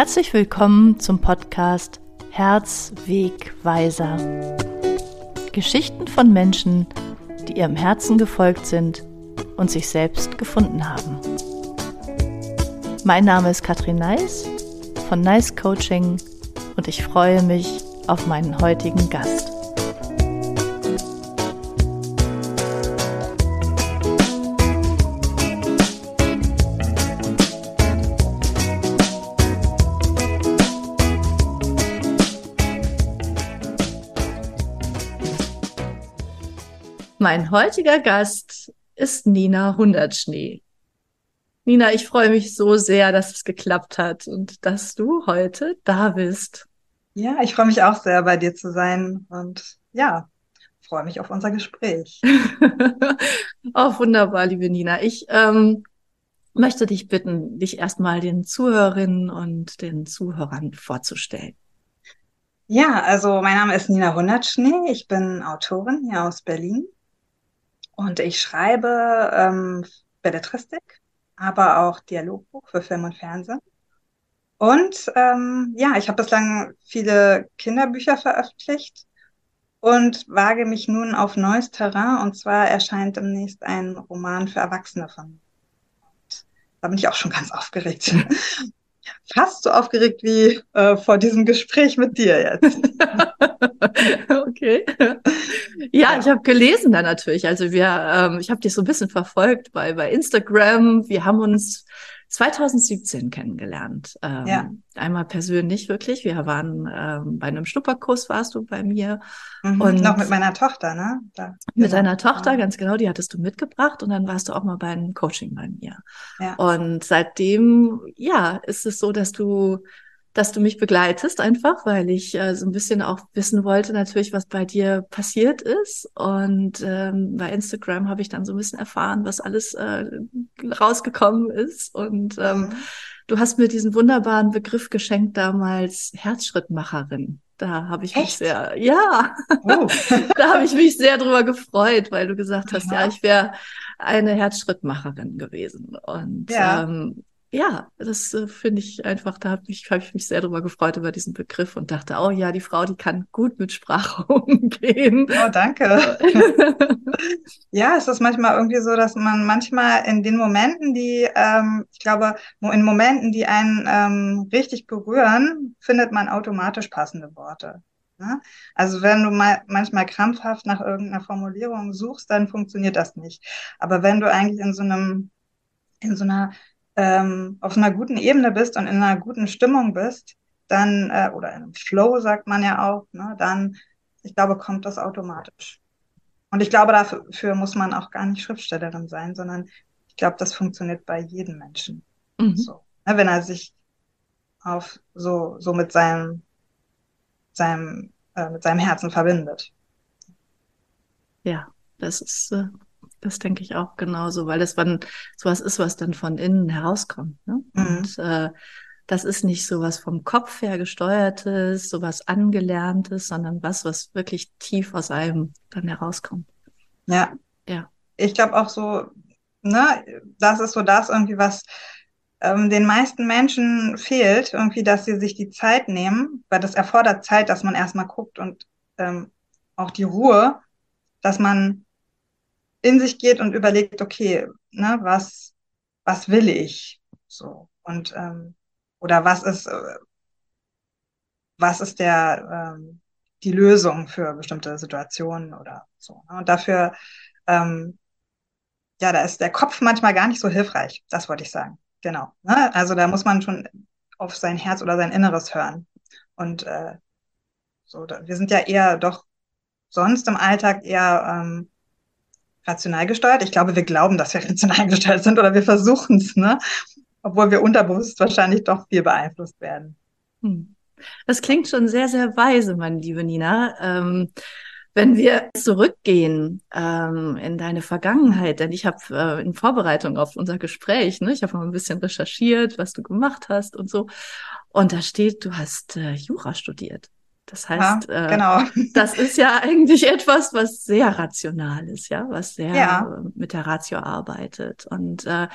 Herzlich willkommen zum Podcast Herzwegweiser. Geschichten von Menschen, die ihrem Herzen gefolgt sind und sich selbst gefunden haben. Mein Name ist Katrin Neis von Nice Coaching und ich freue mich auf meinen heutigen Gast. Mein heutiger Gast ist Nina Hundertschnee. Nina, ich freue mich so sehr, dass es geklappt hat und dass du heute da bist. Ja, ich freue mich auch sehr, bei dir zu sein und ja, freue mich auf unser Gespräch. oh, wunderbar, liebe Nina. Ich ähm, möchte dich bitten, dich erstmal den Zuhörerinnen und den Zuhörern vorzustellen. Ja, also mein Name ist Nina Hundertschnee. Ich bin Autorin hier aus Berlin und ich schreibe ähm, Belletristik, aber auch Dialogbuch für Film und Fernsehen. Und ähm, ja, ich habe bislang viele Kinderbücher veröffentlicht und wage mich nun auf neues Terrain. Und zwar erscheint demnächst ein Roman für Erwachsene von mir. Da bin ich auch schon ganz aufgeregt. Fast so aufgeregt wie äh, vor diesem Gespräch mit dir jetzt. okay. Ja, ich habe gelesen da natürlich. Also wir, ähm, ich habe dich so ein bisschen verfolgt bei, bei Instagram. Wir haben uns 2017 kennengelernt. Ähm, ja. Einmal persönlich wirklich. Wir waren ähm, bei einem Schnupperkurs warst du bei mir. Mhm, und noch mit meiner Tochter, ne? Da, mit deiner Tochter, ganz genau, die hattest du mitgebracht und dann warst du auch mal bei einem Coaching bei mir. Ja. Und seitdem, ja, ist es so, dass du dass du mich begleitest einfach, weil ich äh, so ein bisschen auch wissen wollte natürlich, was bei dir passiert ist. Und ähm, bei Instagram habe ich dann so ein bisschen erfahren, was alles äh, rausgekommen ist. Und ähm, mhm. du hast mir diesen wunderbaren Begriff geschenkt damals, Herzschrittmacherin. Da habe ich Echt? mich sehr, ja, oh. da habe ich mich sehr drüber gefreut, weil du gesagt hast, ja, ja ich wäre eine Herzschrittmacherin gewesen. Und ja. ähm, ja, das äh, finde ich einfach, da habe ich, hab ich mich sehr darüber gefreut über diesen Begriff und dachte, oh ja, die Frau, die kann gut mit Sprache umgehen. Oh, danke. ja, es ist manchmal irgendwie so, dass man manchmal in den Momenten, die, ähm, ich glaube, in Momenten, die einen ähm, richtig berühren, findet man automatisch passende Worte. Ne? Also wenn du mal manchmal krampfhaft nach irgendeiner Formulierung suchst, dann funktioniert das nicht. Aber wenn du eigentlich in so einem in so einer ähm, auf einer guten Ebene bist und in einer guten Stimmung bist, dann, äh, oder in einem Flow sagt man ja auch, ne, dann, ich glaube, kommt das automatisch. Und ich glaube, dafür muss man auch gar nicht Schriftstellerin sein, sondern ich glaube, das funktioniert bei jedem Menschen. Mhm. So, ne, wenn er sich auf so, so mit seinem, seinem, äh, mit seinem Herzen verbindet. Ja, das ist äh, das denke ich auch genauso, weil das wann sowas ist, was dann von innen herauskommt. Ne? Mhm. Und äh, das ist nicht so was vom Kopf her gesteuertes, so was angelerntes, sondern was, was wirklich tief aus einem dann herauskommt. Ja. Ja. Ich glaube auch so, ne, das ist so das irgendwie, was ähm, den meisten Menschen fehlt, irgendwie, dass sie sich die Zeit nehmen, weil das erfordert Zeit, dass man erstmal guckt und ähm, auch die Ruhe, dass man in sich geht und überlegt, okay, ne, was, was will ich? So. Und ähm, oder was ist, äh, was ist der ähm, die Lösung für bestimmte Situationen oder so. Ne? Und dafür, ähm, ja, da ist der Kopf manchmal gar nicht so hilfreich. Das wollte ich sagen. Genau. Ne? Also da muss man schon auf sein Herz oder sein Inneres hören. Und äh, so, da, wir sind ja eher doch sonst im Alltag eher ähm, rational gesteuert. Ich glaube, wir glauben, dass wir rational gesteuert sind oder wir versuchen es, ne? Obwohl wir unterbewusst wahrscheinlich doch viel beeinflusst werden. Hm. Das klingt schon sehr, sehr weise, meine liebe Nina. Ähm, wenn wir zurückgehen ähm, in deine Vergangenheit, denn ich habe äh, in Vorbereitung auf unser Gespräch, ne, ich habe mal ein bisschen recherchiert, was du gemacht hast und so. Und da steht, du hast äh, Jura studiert. Das heißt, ja, äh, genau. äh, das ist ja eigentlich etwas, was sehr rational ist, ja, was sehr ja. mit der Ratio arbeitet. Und äh,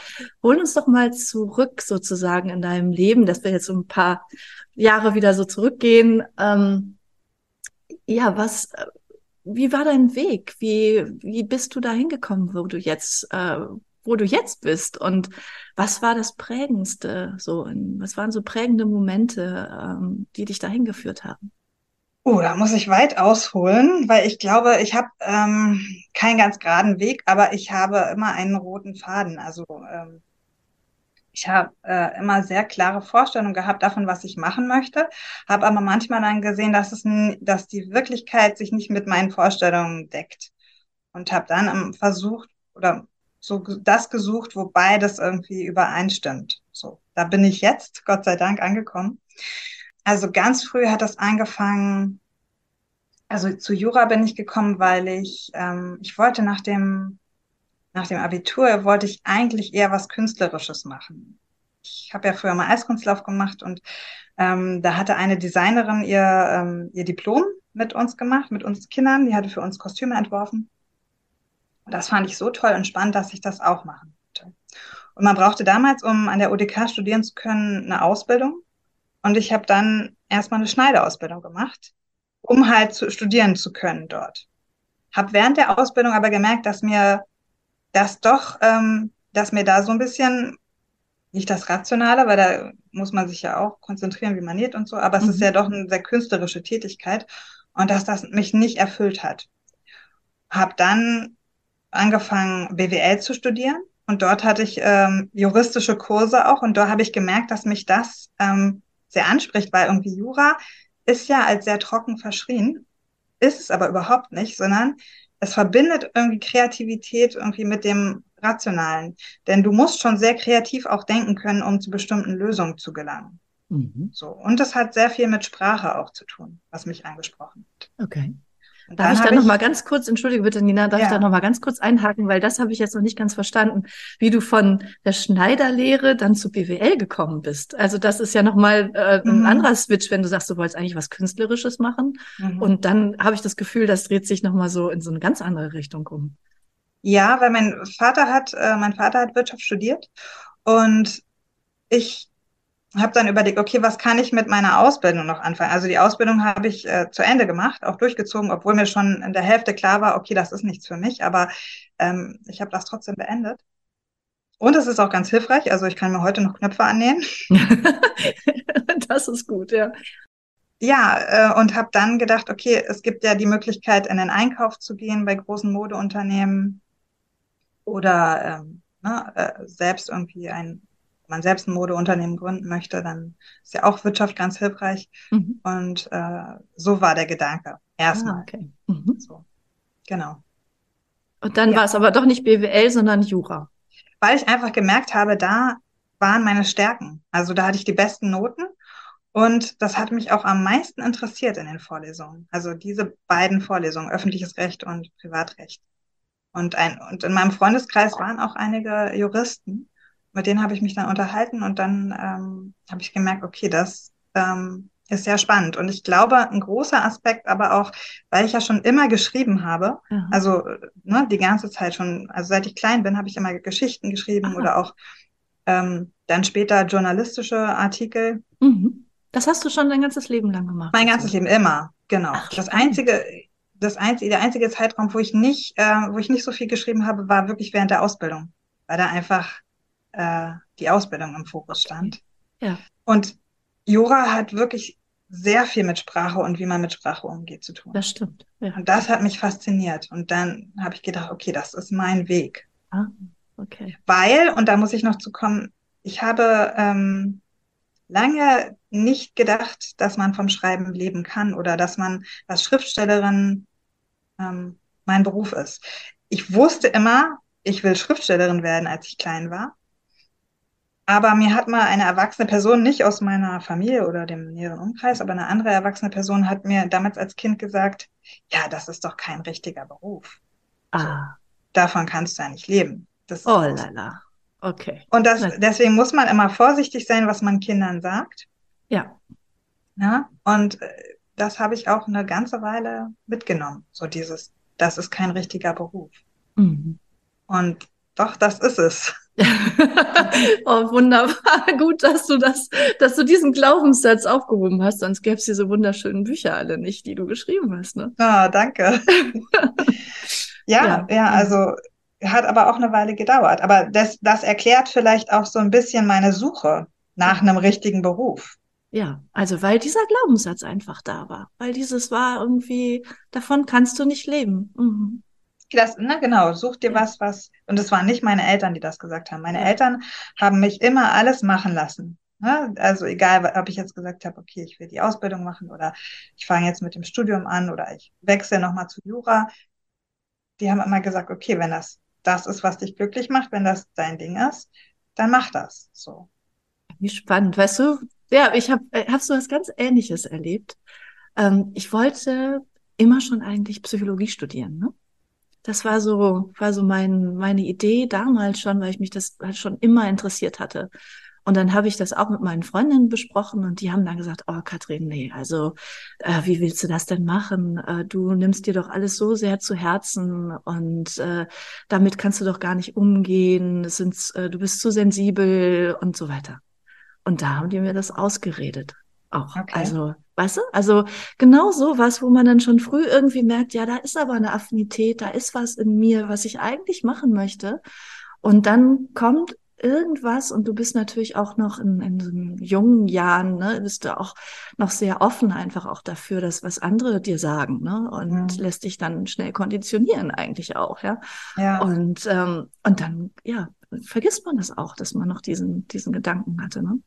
hol uns doch mal zurück sozusagen in deinem Leben, dass wir jetzt so ein paar Jahre wieder so zurückgehen. Ähm, ja, was, äh, wie war dein Weg? Wie, wie bist du da hingekommen, wo du jetzt, äh, wo du jetzt bist? Und was war das Prägendste? So, was waren so prägende Momente, ähm, die dich dahin geführt haben? Oh, da muss ich weit ausholen, weil ich glaube, ich habe ähm, keinen ganz geraden Weg, aber ich habe immer einen roten Faden. Also ähm, ich habe äh, immer sehr klare Vorstellungen gehabt davon, was ich machen möchte, habe aber manchmal dann gesehen, dass es, dass die Wirklichkeit sich nicht mit meinen Vorstellungen deckt und habe dann ähm, versucht oder so das gesucht, wo beides irgendwie übereinstimmt. So, da bin ich jetzt, Gott sei Dank, angekommen. Also ganz früh hat das angefangen. Also zu Jura bin ich gekommen, weil ich ähm, ich wollte nach dem nach dem Abitur wollte ich eigentlich eher was Künstlerisches machen. Ich habe ja früher mal Eiskunstlauf gemacht und ähm, da hatte eine Designerin ihr, ähm, ihr Diplom mit uns gemacht, mit uns Kindern. Die hatte für uns Kostüme entworfen. Und das fand ich so toll und spannend, dass ich das auch machen wollte. Und man brauchte damals, um an der UDK studieren zu können, eine Ausbildung. Und ich habe dann erstmal eine Schneiderausbildung gemacht, um halt zu studieren zu können dort. Habe während der Ausbildung aber gemerkt, dass mir das doch, ähm, dass mir da so ein bisschen, nicht das Rationale, weil da muss man sich ja auch konzentrieren, wie man näht und so, aber mhm. es ist mhm. ja doch eine sehr künstlerische Tätigkeit und dass das mich nicht erfüllt hat. Hab dann angefangen, BWL zu studieren und dort hatte ich ähm, juristische Kurse auch und da habe ich gemerkt, dass mich das ähm, sehr anspricht, weil irgendwie Jura ist ja als sehr trocken verschrien, ist es aber überhaupt nicht, sondern es verbindet irgendwie Kreativität irgendwie mit dem Rationalen. Denn du musst schon sehr kreativ auch denken können, um zu bestimmten Lösungen zu gelangen. Mhm. So. Und das hat sehr viel mit Sprache auch zu tun, was mich angesprochen hat. Okay. Darf ich da noch mal ganz kurz, entschuldige bitte, Nina, darf ja. ich da noch mal ganz kurz einhaken, weil das habe ich jetzt noch nicht ganz verstanden, wie du von der Schneiderlehre dann zu BWL gekommen bist. Also das ist ja noch mal äh, ein mhm. anderer Switch, wenn du sagst, du wolltest eigentlich was Künstlerisches machen. Mhm. Und dann habe ich das Gefühl, das dreht sich noch mal so in so eine ganz andere Richtung um. Ja, weil mein Vater hat, äh, mein Vater hat Wirtschaft studiert und ich habe dann überlegt, okay, was kann ich mit meiner Ausbildung noch anfangen? Also die Ausbildung habe ich äh, zu Ende gemacht, auch durchgezogen, obwohl mir schon in der Hälfte klar war, okay, das ist nichts für mich, aber ähm, ich habe das trotzdem beendet. Und es ist auch ganz hilfreich, also ich kann mir heute noch Knöpfe annähen. das ist gut, ja. Ja, äh, und habe dann gedacht, okay, es gibt ja die Möglichkeit, in den Einkauf zu gehen bei großen Modeunternehmen oder ähm, ne, äh, selbst irgendwie ein man selbst ein Modeunternehmen gründen möchte, dann ist ja auch Wirtschaft ganz hilfreich. Mhm. Und äh, so war der Gedanke. Erstmal. Ah, okay. Mhm. So. Genau. Und dann ja. war es aber doch nicht BWL, sondern Jura. Weil ich einfach gemerkt habe, da waren meine Stärken. Also da hatte ich die besten Noten. Und das hat mich auch am meisten interessiert in den Vorlesungen. Also diese beiden Vorlesungen, öffentliches Recht und Privatrecht. Und, ein, und in meinem Freundeskreis waren auch einige Juristen mit denen habe ich mich dann unterhalten und dann ähm, habe ich gemerkt, okay, das ähm, ist sehr spannend. Und ich glaube, ein großer Aspekt, aber auch, weil ich ja schon immer geschrieben habe, mhm. also ne, die ganze Zeit schon, also seit ich klein bin, habe ich immer Geschichten geschrieben Aha. oder auch ähm, dann später journalistische Artikel. Mhm. Das hast du schon dein ganzes Leben lang gemacht. Mein ganzes Leben immer, genau. Ach, das einzige, das einzige, der einzige Zeitraum, wo ich nicht, äh, wo ich nicht so viel geschrieben habe, war wirklich während der Ausbildung, weil da einfach äh, die Ausbildung im Fokus stand. Ja. Und Jura hat wirklich sehr viel mit Sprache und wie man mit Sprache umgeht zu tun. Das stimmt. Ja. Und das hat mich fasziniert. Und dann habe ich gedacht, okay, das ist mein Weg. Ah, okay. Weil, und da muss ich noch zu kommen, ich habe ähm, lange nicht gedacht, dass man vom Schreiben leben kann oder dass man als Schriftstellerin ähm, mein Beruf ist. Ich wusste immer, ich will Schriftstellerin werden, als ich klein war. Aber mir hat mal eine erwachsene Person, nicht aus meiner Familie oder dem näheren Umkreis, aber eine andere erwachsene Person hat mir damals als Kind gesagt, ja, das ist doch kein richtiger Beruf. Ah. Davon kannst du ja nicht leben. Das oh lala. Okay. Und das, deswegen muss man immer vorsichtig sein, was man Kindern sagt. Ja. Ja. Und äh, das habe ich auch eine ganze Weile mitgenommen. So dieses, das ist kein richtiger Beruf. Mhm. Und doch, das ist es. oh, wunderbar. Gut, dass du das, dass du diesen Glaubenssatz aufgehoben hast, sonst gäbe es diese wunderschönen Bücher alle nicht, die du geschrieben hast. Ne? Ah, danke. ja, ja, ja, also hat aber auch eine Weile gedauert. Aber das, das erklärt vielleicht auch so ein bisschen meine Suche nach einem richtigen Beruf. Ja, also weil dieser Glaubenssatz einfach da war, weil dieses war irgendwie, davon kannst du nicht leben. Mhm. Das, na genau, such dir was, was, und es waren nicht meine Eltern, die das gesagt haben. Meine. Eltern haben mich immer alles machen lassen. Ne? Also egal, ob ich jetzt gesagt habe, okay, ich will die Ausbildung machen oder ich fange jetzt mit dem Studium an oder ich wechsle nochmal zu Jura. Die haben immer gesagt, okay, wenn das das ist, was dich glücklich macht, wenn das dein Ding ist, dann mach das. So. Wie spannend, weißt du? Ja, ich habe äh, hab so was ganz Ähnliches erlebt. Ähm, ich wollte immer schon eigentlich Psychologie studieren. Ne? Das war so, war so mein, meine Idee damals schon, weil ich mich das halt schon immer interessiert hatte. Und dann habe ich das auch mit meinen Freundinnen besprochen und die haben dann gesagt, oh Katrin, nee, also äh, wie willst du das denn machen? Äh, du nimmst dir doch alles so sehr zu Herzen und äh, damit kannst du doch gar nicht umgehen, es sind, äh, du bist zu sensibel und so weiter. Und da haben die mir das ausgeredet. Auch. Okay. Also, weißt du? Also genau so was, wo man dann schon früh irgendwie merkt, ja, da ist aber eine Affinität, da ist was in mir, was ich eigentlich machen möchte. Und dann kommt irgendwas und du bist natürlich auch noch in, in so jungen Jahren, ne, bist du auch noch sehr offen einfach auch dafür, dass was andere dir sagen, ne, und mhm. lässt dich dann schnell konditionieren eigentlich auch, ja. ja. Und, ähm, und dann, ja, vergisst man das auch, dass man noch diesen, diesen Gedanken hatte, ne.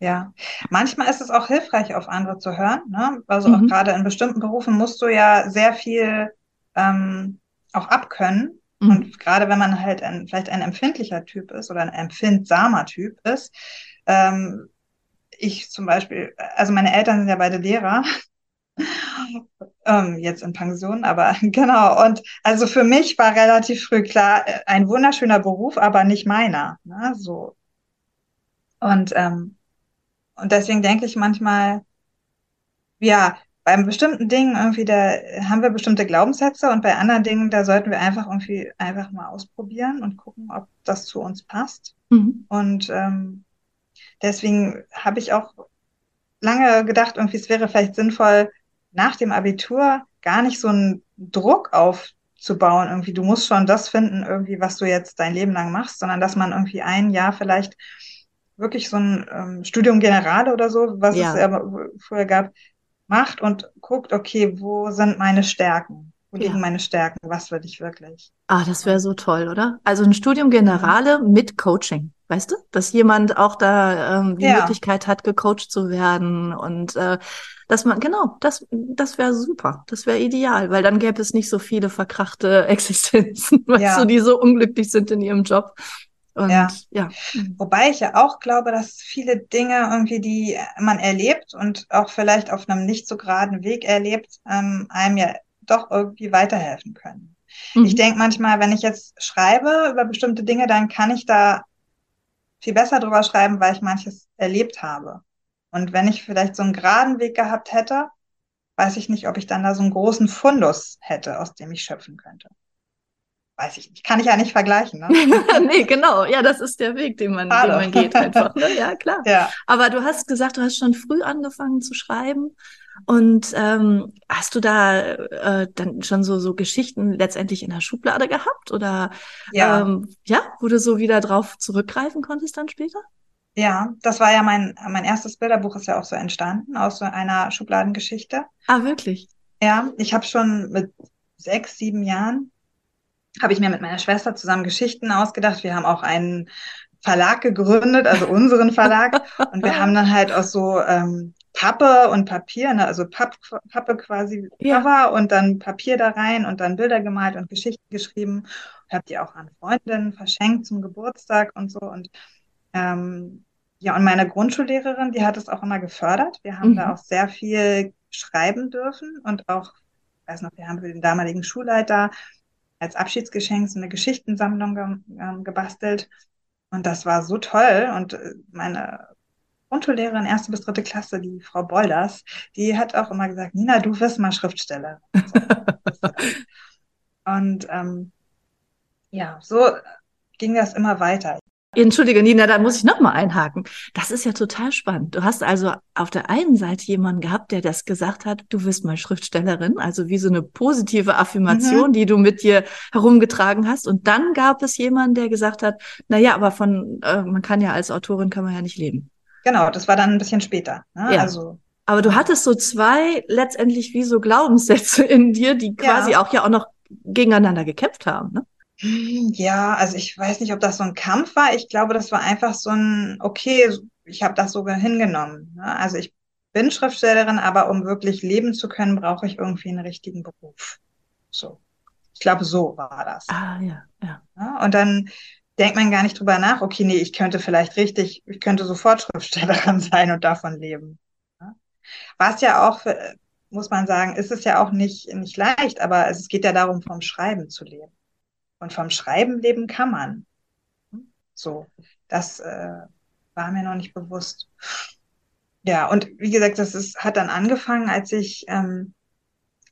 Ja, manchmal ist es auch hilfreich, auf andere zu hören. Ne? Also mhm. auch gerade in bestimmten Berufen musst du ja sehr viel ähm, auch abkönnen. Mhm. Und gerade wenn man halt ein, vielleicht ein empfindlicher Typ ist oder ein empfindsamer Typ ist, ähm, ich zum Beispiel, also meine Eltern sind ja beide Lehrer, ähm, jetzt in Pension, aber genau. Und also für mich war relativ früh klar, äh, ein wunderschöner Beruf, aber nicht meiner. Ne? So. Und, ähm, und deswegen denke ich manchmal, ja, beim bestimmten Dingen irgendwie, da haben wir bestimmte Glaubenssätze und bei anderen Dingen, da sollten wir einfach irgendwie einfach mal ausprobieren und gucken, ob das zu uns passt. Mhm. Und ähm, deswegen habe ich auch lange gedacht, irgendwie, es wäre vielleicht sinnvoll, nach dem Abitur gar nicht so einen Druck aufzubauen, irgendwie, du musst schon das finden, irgendwie, was du jetzt dein Leben lang machst, sondern dass man irgendwie ein Jahr vielleicht wirklich so ein ähm, Studium Generale oder so, was ja. es ja vorher gab, macht und guckt, okay, wo sind meine Stärken? Wo liegen ja. meine Stärken? Was will ich wirklich? Ah, das wäre so toll, oder? Also ein Studium Generale mit Coaching, weißt du? Dass jemand auch da ähm, die ja. Möglichkeit hat, gecoacht zu werden und äh, dass man, genau, das, das wäre super, das wäre ideal, weil dann gäbe es nicht so viele verkrachte Existenzen, weißt du, die so unglücklich sind in ihrem Job. Und, ja. ja. Wobei ich ja auch glaube, dass viele Dinge irgendwie, die man erlebt und auch vielleicht auf einem nicht so geraden Weg erlebt, ähm, einem ja doch irgendwie weiterhelfen können. Mhm. Ich denke manchmal, wenn ich jetzt schreibe über bestimmte Dinge, dann kann ich da viel besser drüber schreiben, weil ich manches erlebt habe. Und wenn ich vielleicht so einen geraden Weg gehabt hätte, weiß ich nicht, ob ich dann da so einen großen Fundus hätte, aus dem ich schöpfen könnte weiß ich nicht, kann ich ja nicht vergleichen. Ne? nee, genau. Ja, das ist der Weg, den man, den man geht einfach. Ne? Ja, klar. Ja. Aber du hast gesagt, du hast schon früh angefangen zu schreiben. Und ähm, hast du da äh, dann schon so, so Geschichten letztendlich in der Schublade gehabt? Oder ja. Ähm, ja, wo du so wieder drauf zurückgreifen konntest dann später? Ja, das war ja mein, mein erstes Bilderbuch ist ja auch so entstanden, aus so einer Schubladengeschichte. Ah, wirklich? Ja, ich habe schon mit sechs, sieben Jahren habe ich mir mit meiner Schwester zusammen Geschichten ausgedacht. Wir haben auch einen Verlag gegründet, also unseren Verlag. und wir haben dann halt aus so ähm, Pappe und Papier, ne, also Papp, Pappe quasi ja. Cover und dann Papier da rein und dann Bilder gemalt und Geschichten geschrieben. Ich habe die auch an Freundinnen verschenkt zum Geburtstag und so. Und ähm, ja, und meine Grundschullehrerin, die hat es auch immer gefördert. Wir haben mhm. da auch sehr viel schreiben dürfen und auch, ich weiß noch, wir haben für den damaligen Schulleiter als Abschiedsgeschenk so eine Geschichtensammlung ge äh, gebastelt. Und das war so toll. Und äh, meine Grundschullehrerin, erste bis dritte Klasse, die Frau Bolders, die hat auch immer gesagt, Nina, du wirst mal Schriftsteller. und ähm, ja, so ging das immer weiter. Entschuldige, Nina, da muss ich nochmal einhaken. Das ist ja total spannend. Du hast also auf der einen Seite jemanden gehabt, der das gesagt hat, du wirst mal Schriftstellerin, also wie so eine positive Affirmation, mhm. die du mit dir herumgetragen hast. Und dann gab es jemanden, der gesagt hat, na ja, aber von, äh, man kann ja als Autorin kann man ja nicht leben. Genau, das war dann ein bisschen später. Ne? Ja. Also aber du hattest so zwei letztendlich wie so Glaubenssätze in dir, die quasi ja. auch ja auch noch gegeneinander gekämpft haben. Ne? Ja, also ich weiß nicht, ob das so ein Kampf war. Ich glaube, das war einfach so ein, okay, ich habe das sogar hingenommen. Ne? Also ich bin Schriftstellerin, aber um wirklich leben zu können, brauche ich irgendwie einen richtigen Beruf. So. Ich glaube, so war das. Ah, ja, ja. ja und dann denkt man gar nicht drüber nach, okay, nee, ich könnte vielleicht richtig, ich könnte sofort Schriftstellerin sein und davon leben. Ja? Was ja auch, muss man sagen, ist es ja auch nicht, nicht leicht, aber es geht ja darum, vom Schreiben zu leben. Und vom Schreiben leben kann man. So, das äh, war mir noch nicht bewusst. Ja, und wie gesagt, das ist, hat dann angefangen, als ich, ähm,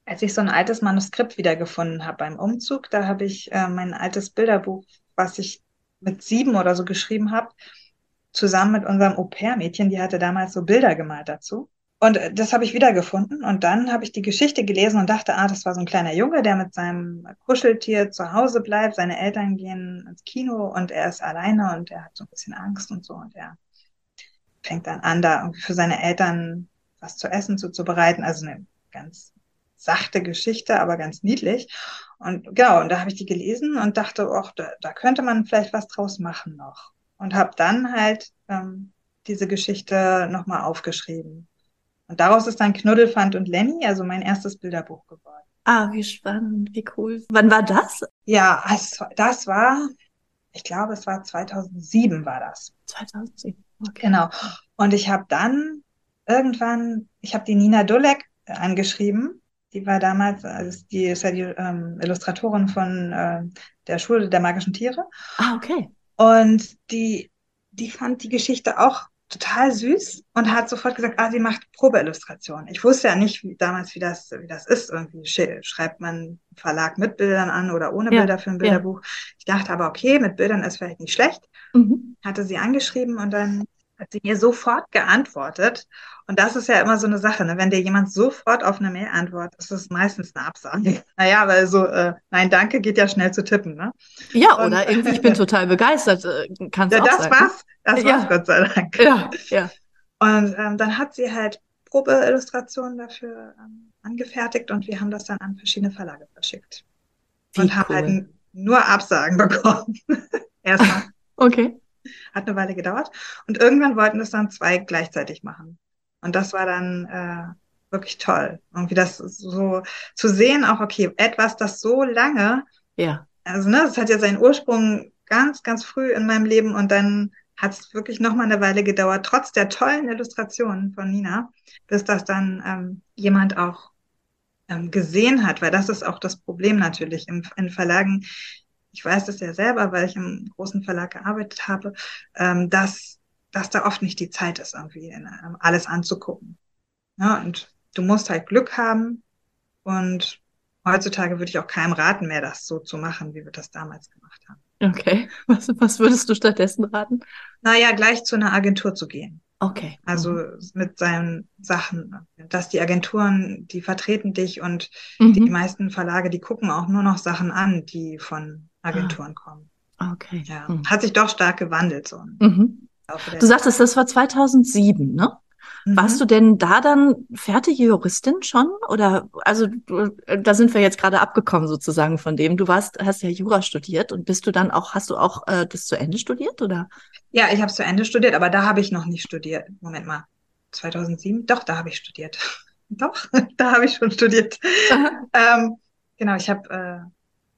als ich so ein altes Manuskript wiedergefunden habe beim Umzug. Da habe ich äh, mein altes Bilderbuch, was ich mit sieben oder so geschrieben habe, zusammen mit unserem Au-pair-Mädchen, die hatte damals so Bilder gemalt dazu. Und äh, das habe ich wiedergefunden. Und dann habe ich die Geschichte gelesen und dachte, ah, das war so ein kleiner Junge, der mit seinem Kuscheltier zu Hause bleibt. Seine Eltern gehen ins Kino und er ist alleine und er hat so ein bisschen Angst und so. Und er fängt dann an, da für seine Eltern was zu essen zuzubereiten. Also eine ganz sachte Geschichte, aber ganz niedlich. Und genau, und da habe ich die gelesen und dachte, ach, da, da könnte man vielleicht was draus machen noch. Und habe dann halt ähm, diese Geschichte nochmal aufgeschrieben. Und daraus ist dann Knuddelfand und Lenny, also mein erstes Bilderbuch geworden. Ah, wie spannend, wie cool. Wann war das? Ja, also das war, ich glaube, es war 2007 war das. 2007, okay. Genau. Und ich habe dann irgendwann, ich habe die Nina Dulek angeschrieben. Die war damals, also die ist ja die ähm, Illustratorin von äh, der Schule der magischen Tiere. Ah, okay. Und die, die fand die Geschichte auch total süß und hat sofort gesagt, ah, sie macht Probeillustration. Ich wusste ja nicht wie, damals, wie das, wie das ist. Irgendwie schreibt man einen Verlag mit Bildern an oder ohne ja, Bilder für ein Bilderbuch. Ja. Ich dachte aber, okay, mit Bildern ist vielleicht nicht schlecht. Mhm. Hatte sie angeschrieben und dann hat sie mir sofort geantwortet. Und das ist ja immer so eine Sache, ne? wenn dir jemand sofort auf eine Mail antwortet, ist das meistens eine Absage. Naja, weil so, äh, nein, danke, geht ja schnell zu tippen. Ne? Ja, und, oder irgendwie, ich bin total begeistert, äh, kannst ja, auch das sagen. War's, das ja. war's, Gott sei Dank. Ja, ja. Und ähm, dann hat sie halt Probeillustrationen dafür ähm, angefertigt und wir haben das dann an verschiedene Verlage verschickt. Wie und cool. haben halt nur Absagen bekommen. Erstmal. Okay. Hat eine Weile gedauert. Und irgendwann wollten das dann zwei gleichzeitig machen. Und das war dann äh, wirklich toll. Irgendwie das so zu sehen, auch okay, etwas, das so lange, ja. also ne, das hat ja seinen Ursprung ganz, ganz früh in meinem Leben und dann hat es wirklich noch mal eine Weile gedauert, trotz der tollen Illustrationen von Nina, bis das dann ähm, jemand auch ähm, gesehen hat, weil das ist auch das Problem natürlich im, in Verlagen ich weiß das ja selber, weil ich im großen Verlag gearbeitet habe, ähm, dass, dass da oft nicht die Zeit ist, irgendwie ähm, alles anzugucken. Ja, und du musst halt Glück haben und heutzutage würde ich auch keinem raten mehr, das so zu machen, wie wir das damals gemacht haben. Okay. Was, was würdest du stattdessen raten? Naja, gleich zu einer Agentur zu gehen. Okay. Also mhm. mit seinen Sachen, dass die Agenturen, die vertreten dich und mhm. die meisten Verlage, die gucken auch nur noch Sachen an, die von Agenturen ah. kommen. Okay. Ja. Mhm. Hat sich doch stark gewandelt. So. Mhm. Du sagtest, das war 2007, ne? Mhm. Warst du denn da dann fertige Juristin schon? Oder, also, da sind wir jetzt gerade abgekommen sozusagen von dem. Du warst, hast ja Jura studiert und bist du dann auch, hast du auch äh, das zu Ende studiert, oder? Ja, ich habe es zu Ende studiert, aber da habe ich noch nicht studiert. Moment mal. 2007? Doch, da habe ich studiert. Doch, da habe ich schon studiert. ähm, genau, ich habe äh,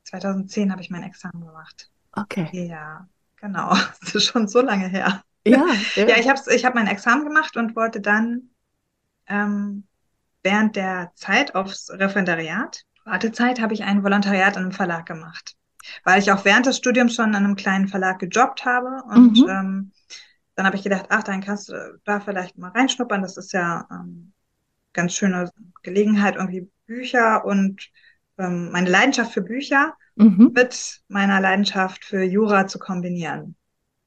2010 habe ich mein Examen gemacht. Okay. Ja, genau. Das ist schon so lange her. Ja, ja. ja ich habe ich hab mein Examen gemacht und wollte dann ähm, während der Zeit aufs Referendariat, Wartezeit, habe ich ein Volontariat in einem Verlag gemacht. Weil ich auch während des Studiums schon in einem kleinen Verlag gejobbt habe und mhm. ähm, dann habe ich gedacht, ach, dann kannst du da vielleicht mal reinschnuppern. Das ist ja ähm, ganz schöne Gelegenheit, irgendwie Bücher und ähm, meine Leidenschaft für Bücher mhm. mit meiner Leidenschaft für Jura zu kombinieren.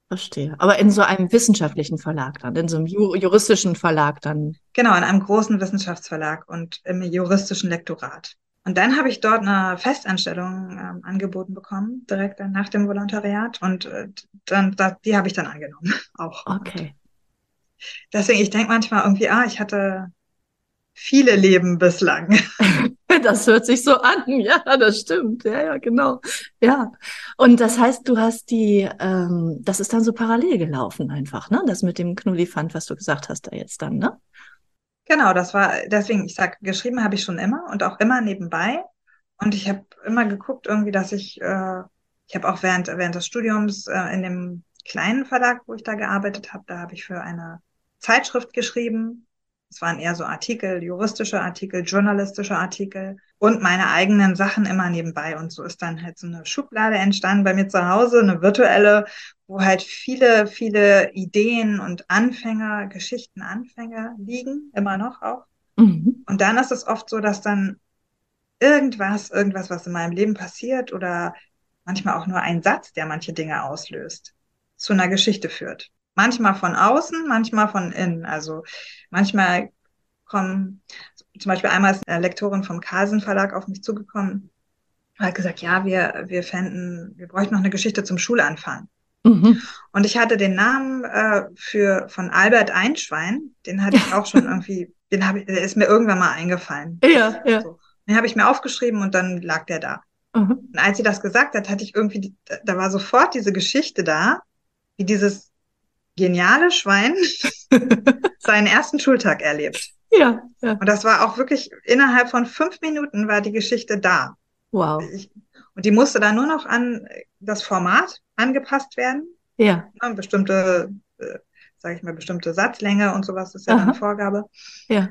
Verstehe. Aber in so einem wissenschaftlichen Verlag dann, in so einem juristischen Verlag dann. Genau, in einem großen Wissenschaftsverlag und im juristischen Lektorat. Und dann habe ich dort eine Festanstellung ähm, angeboten bekommen, direkt dann nach dem Volontariat. Und äh, dann, da, die habe ich dann angenommen auch. Okay. Deswegen, ich denke manchmal irgendwie, ah, ich hatte viele Leben bislang. Das hört sich so an. Ja, das stimmt. Ja, ja, genau. Ja. Und das heißt, du hast die, ähm, das ist dann so parallel gelaufen einfach, ne? Das mit dem Knullifant, was du gesagt hast da jetzt dann, ne? Genau, das war, deswegen, ich sag, geschrieben habe ich schon immer und auch immer nebenbei. Und ich habe immer geguckt, irgendwie, dass ich, äh, ich habe auch während, während des Studiums äh, in dem kleinen Verlag, wo ich da gearbeitet habe, da habe ich für eine Zeitschrift geschrieben es waren eher so Artikel, juristische Artikel, journalistische Artikel und meine eigenen Sachen immer nebenbei. Und so ist dann halt so eine Schublade entstanden bei mir zu Hause, eine virtuelle, wo halt viele, viele Ideen und Anfänger, Geschichten, Anfänger liegen, immer noch auch. Mhm. Und dann ist es oft so, dass dann irgendwas, irgendwas, was in meinem Leben passiert oder manchmal auch nur ein Satz, der manche Dinge auslöst, zu einer Geschichte führt. Manchmal von außen, manchmal von innen. Also manchmal kommen, zum Beispiel einmal ist eine Lektorin vom Carlsen Verlag auf mich zugekommen, hat gesagt, ja, wir, wir fänden, wir bräuchten noch eine Geschichte zum Schulanfang. Mhm. Und ich hatte den Namen äh, für von Albert Einschwein, den hatte ich auch schon irgendwie, den habe ich, der ist mir irgendwann mal eingefallen. Ja, ja. So. Den habe ich mir aufgeschrieben und dann lag der da. Mhm. Und als sie das gesagt hat, hatte ich irgendwie, da war sofort diese Geschichte da, wie dieses geniale Schwein seinen ersten Schultag erlebt. Ja, ja. Und das war auch wirklich innerhalb von fünf Minuten war die Geschichte da. Wow. Ich, und die musste dann nur noch an das Format angepasst werden. Ja. ja bestimmte, äh, sage ich mal, bestimmte Satzlänge und sowas ist ja Aha. dann Vorgabe. Ja.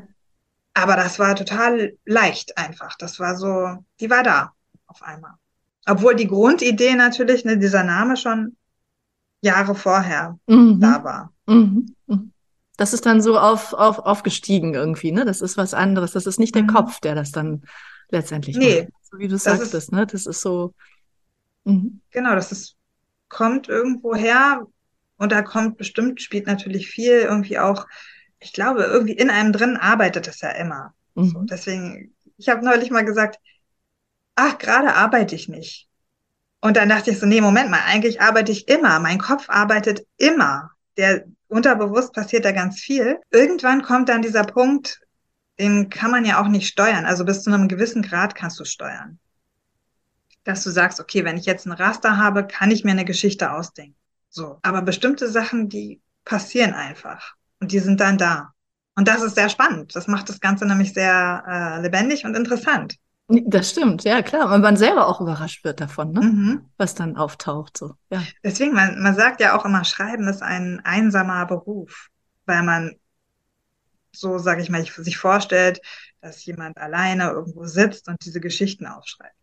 Aber das war total leicht einfach. Das war so, die war da auf einmal. Obwohl die Grundidee natürlich, ne, dieser Name schon Jahre vorher mhm. da war. Mhm. mhm. Das ist dann so auf, auf, aufgestiegen irgendwie, ne? Das ist was anderes. Das ist nicht der mhm. Kopf, der das dann letztendlich nee, macht. So wie du sagtest, ist, ne? Das ist so. Mhm. Genau, das ist, kommt irgendwo her und da kommt bestimmt, spielt natürlich viel irgendwie auch, ich glaube, irgendwie in einem drin arbeitet es ja immer. Mhm. So, deswegen, ich habe neulich mal gesagt, ach, gerade arbeite ich nicht. Und dann dachte ich so, nee, Moment mal, eigentlich arbeite ich immer. Mein Kopf arbeitet immer. Der unterbewusst passiert da ganz viel. Irgendwann kommt dann dieser Punkt, den kann man ja auch nicht steuern. Also bis zu einem gewissen Grad kannst du steuern. Dass du sagst, okay, wenn ich jetzt ein Raster habe, kann ich mir eine Geschichte ausdenken. So. Aber bestimmte Sachen, die passieren einfach. Und die sind dann da. Und das ist sehr spannend. Das macht das Ganze nämlich sehr äh, lebendig und interessant. Das stimmt, ja klar, weil man selber auch überrascht wird davon, ne? Mhm. was dann auftaucht. So. Ja. Deswegen, man, man sagt ja auch immer, Schreiben ist ein einsamer Beruf, weil man so, sage ich mal, sich vorstellt, dass jemand alleine irgendwo sitzt und diese Geschichten aufschreibt.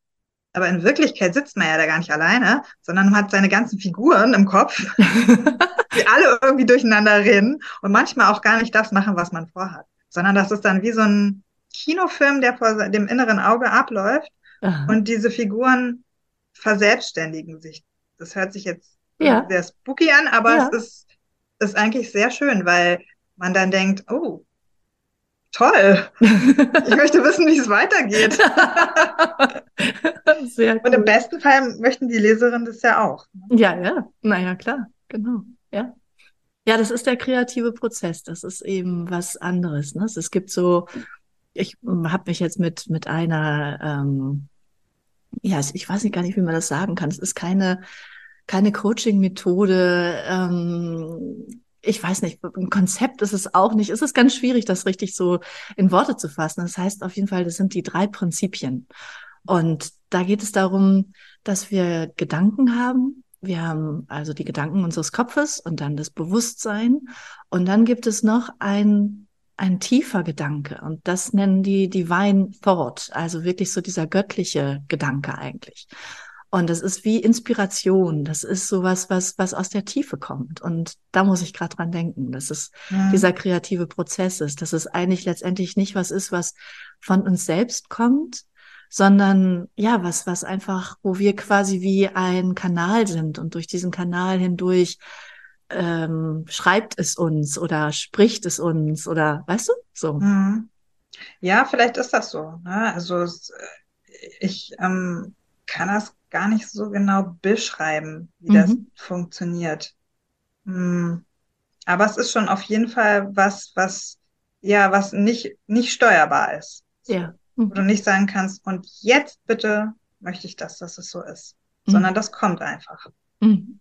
Aber in Wirklichkeit sitzt man ja da gar nicht alleine, sondern man hat seine ganzen Figuren im Kopf, die alle irgendwie durcheinander reden und manchmal auch gar nicht das machen, was man vorhat, sondern das ist dann wie so ein Kinofilm, der vor dem inneren Auge abläuft. Aha. Und diese Figuren verselbstständigen sich. Das hört sich jetzt ja. sehr spooky an, aber ja. es ist, ist eigentlich sehr schön, weil man dann denkt, oh, toll. Ich möchte wissen, wie es weitergeht. Sehr. Und im besten Fall möchten die Leserinnen das ja auch. Ja, ja. Naja, klar. Genau. Ja. Ja, das ist der kreative Prozess. Das ist eben was anderes. Ne? Es gibt so ich habe mich jetzt mit, mit einer, ähm, ja, ich weiß nicht gar nicht, wie man das sagen kann. Es ist keine, keine Coaching-Methode. Ähm, ich weiß nicht, ein Konzept ist es auch nicht. Es ist ganz schwierig, das richtig so in Worte zu fassen. Das heißt auf jeden Fall, das sind die drei Prinzipien. Und da geht es darum, dass wir Gedanken haben. Wir haben also die Gedanken unseres Kopfes und dann das Bewusstsein. Und dann gibt es noch ein ein tiefer Gedanke und das nennen die Divine Thought, also wirklich so dieser göttliche Gedanke eigentlich. Und das ist wie Inspiration. Das ist sowas, was, was aus der Tiefe kommt. Und da muss ich gerade dran denken, dass es ja. dieser kreative Prozess ist, dass es eigentlich letztendlich nicht was ist, was von uns selbst kommt, sondern ja, was, was einfach, wo wir quasi wie ein Kanal sind und durch diesen Kanal hindurch ähm, schreibt es uns oder spricht es uns oder weißt du so. Mhm. Ja, vielleicht ist das so. Ne? Also ich ähm, kann das gar nicht so genau beschreiben, wie mhm. das funktioniert. Hm. Aber es ist schon auf jeden Fall was, was ja, was nicht nicht steuerbar ist. Ja mhm. wo du nicht sagen kannst, und jetzt bitte möchte ich das, dass es so ist, mhm. sondern das kommt einfach. Mhm.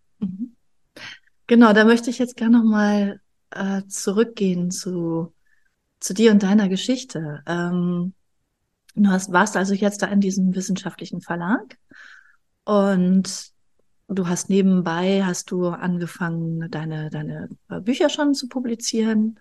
Genau, da möchte ich jetzt gerne nochmal äh, zurückgehen zu, zu dir und deiner Geschichte. Ähm, du hast, warst also jetzt da in diesem wissenschaftlichen Verlag und du hast nebenbei, hast du angefangen, deine, deine Bücher schon zu publizieren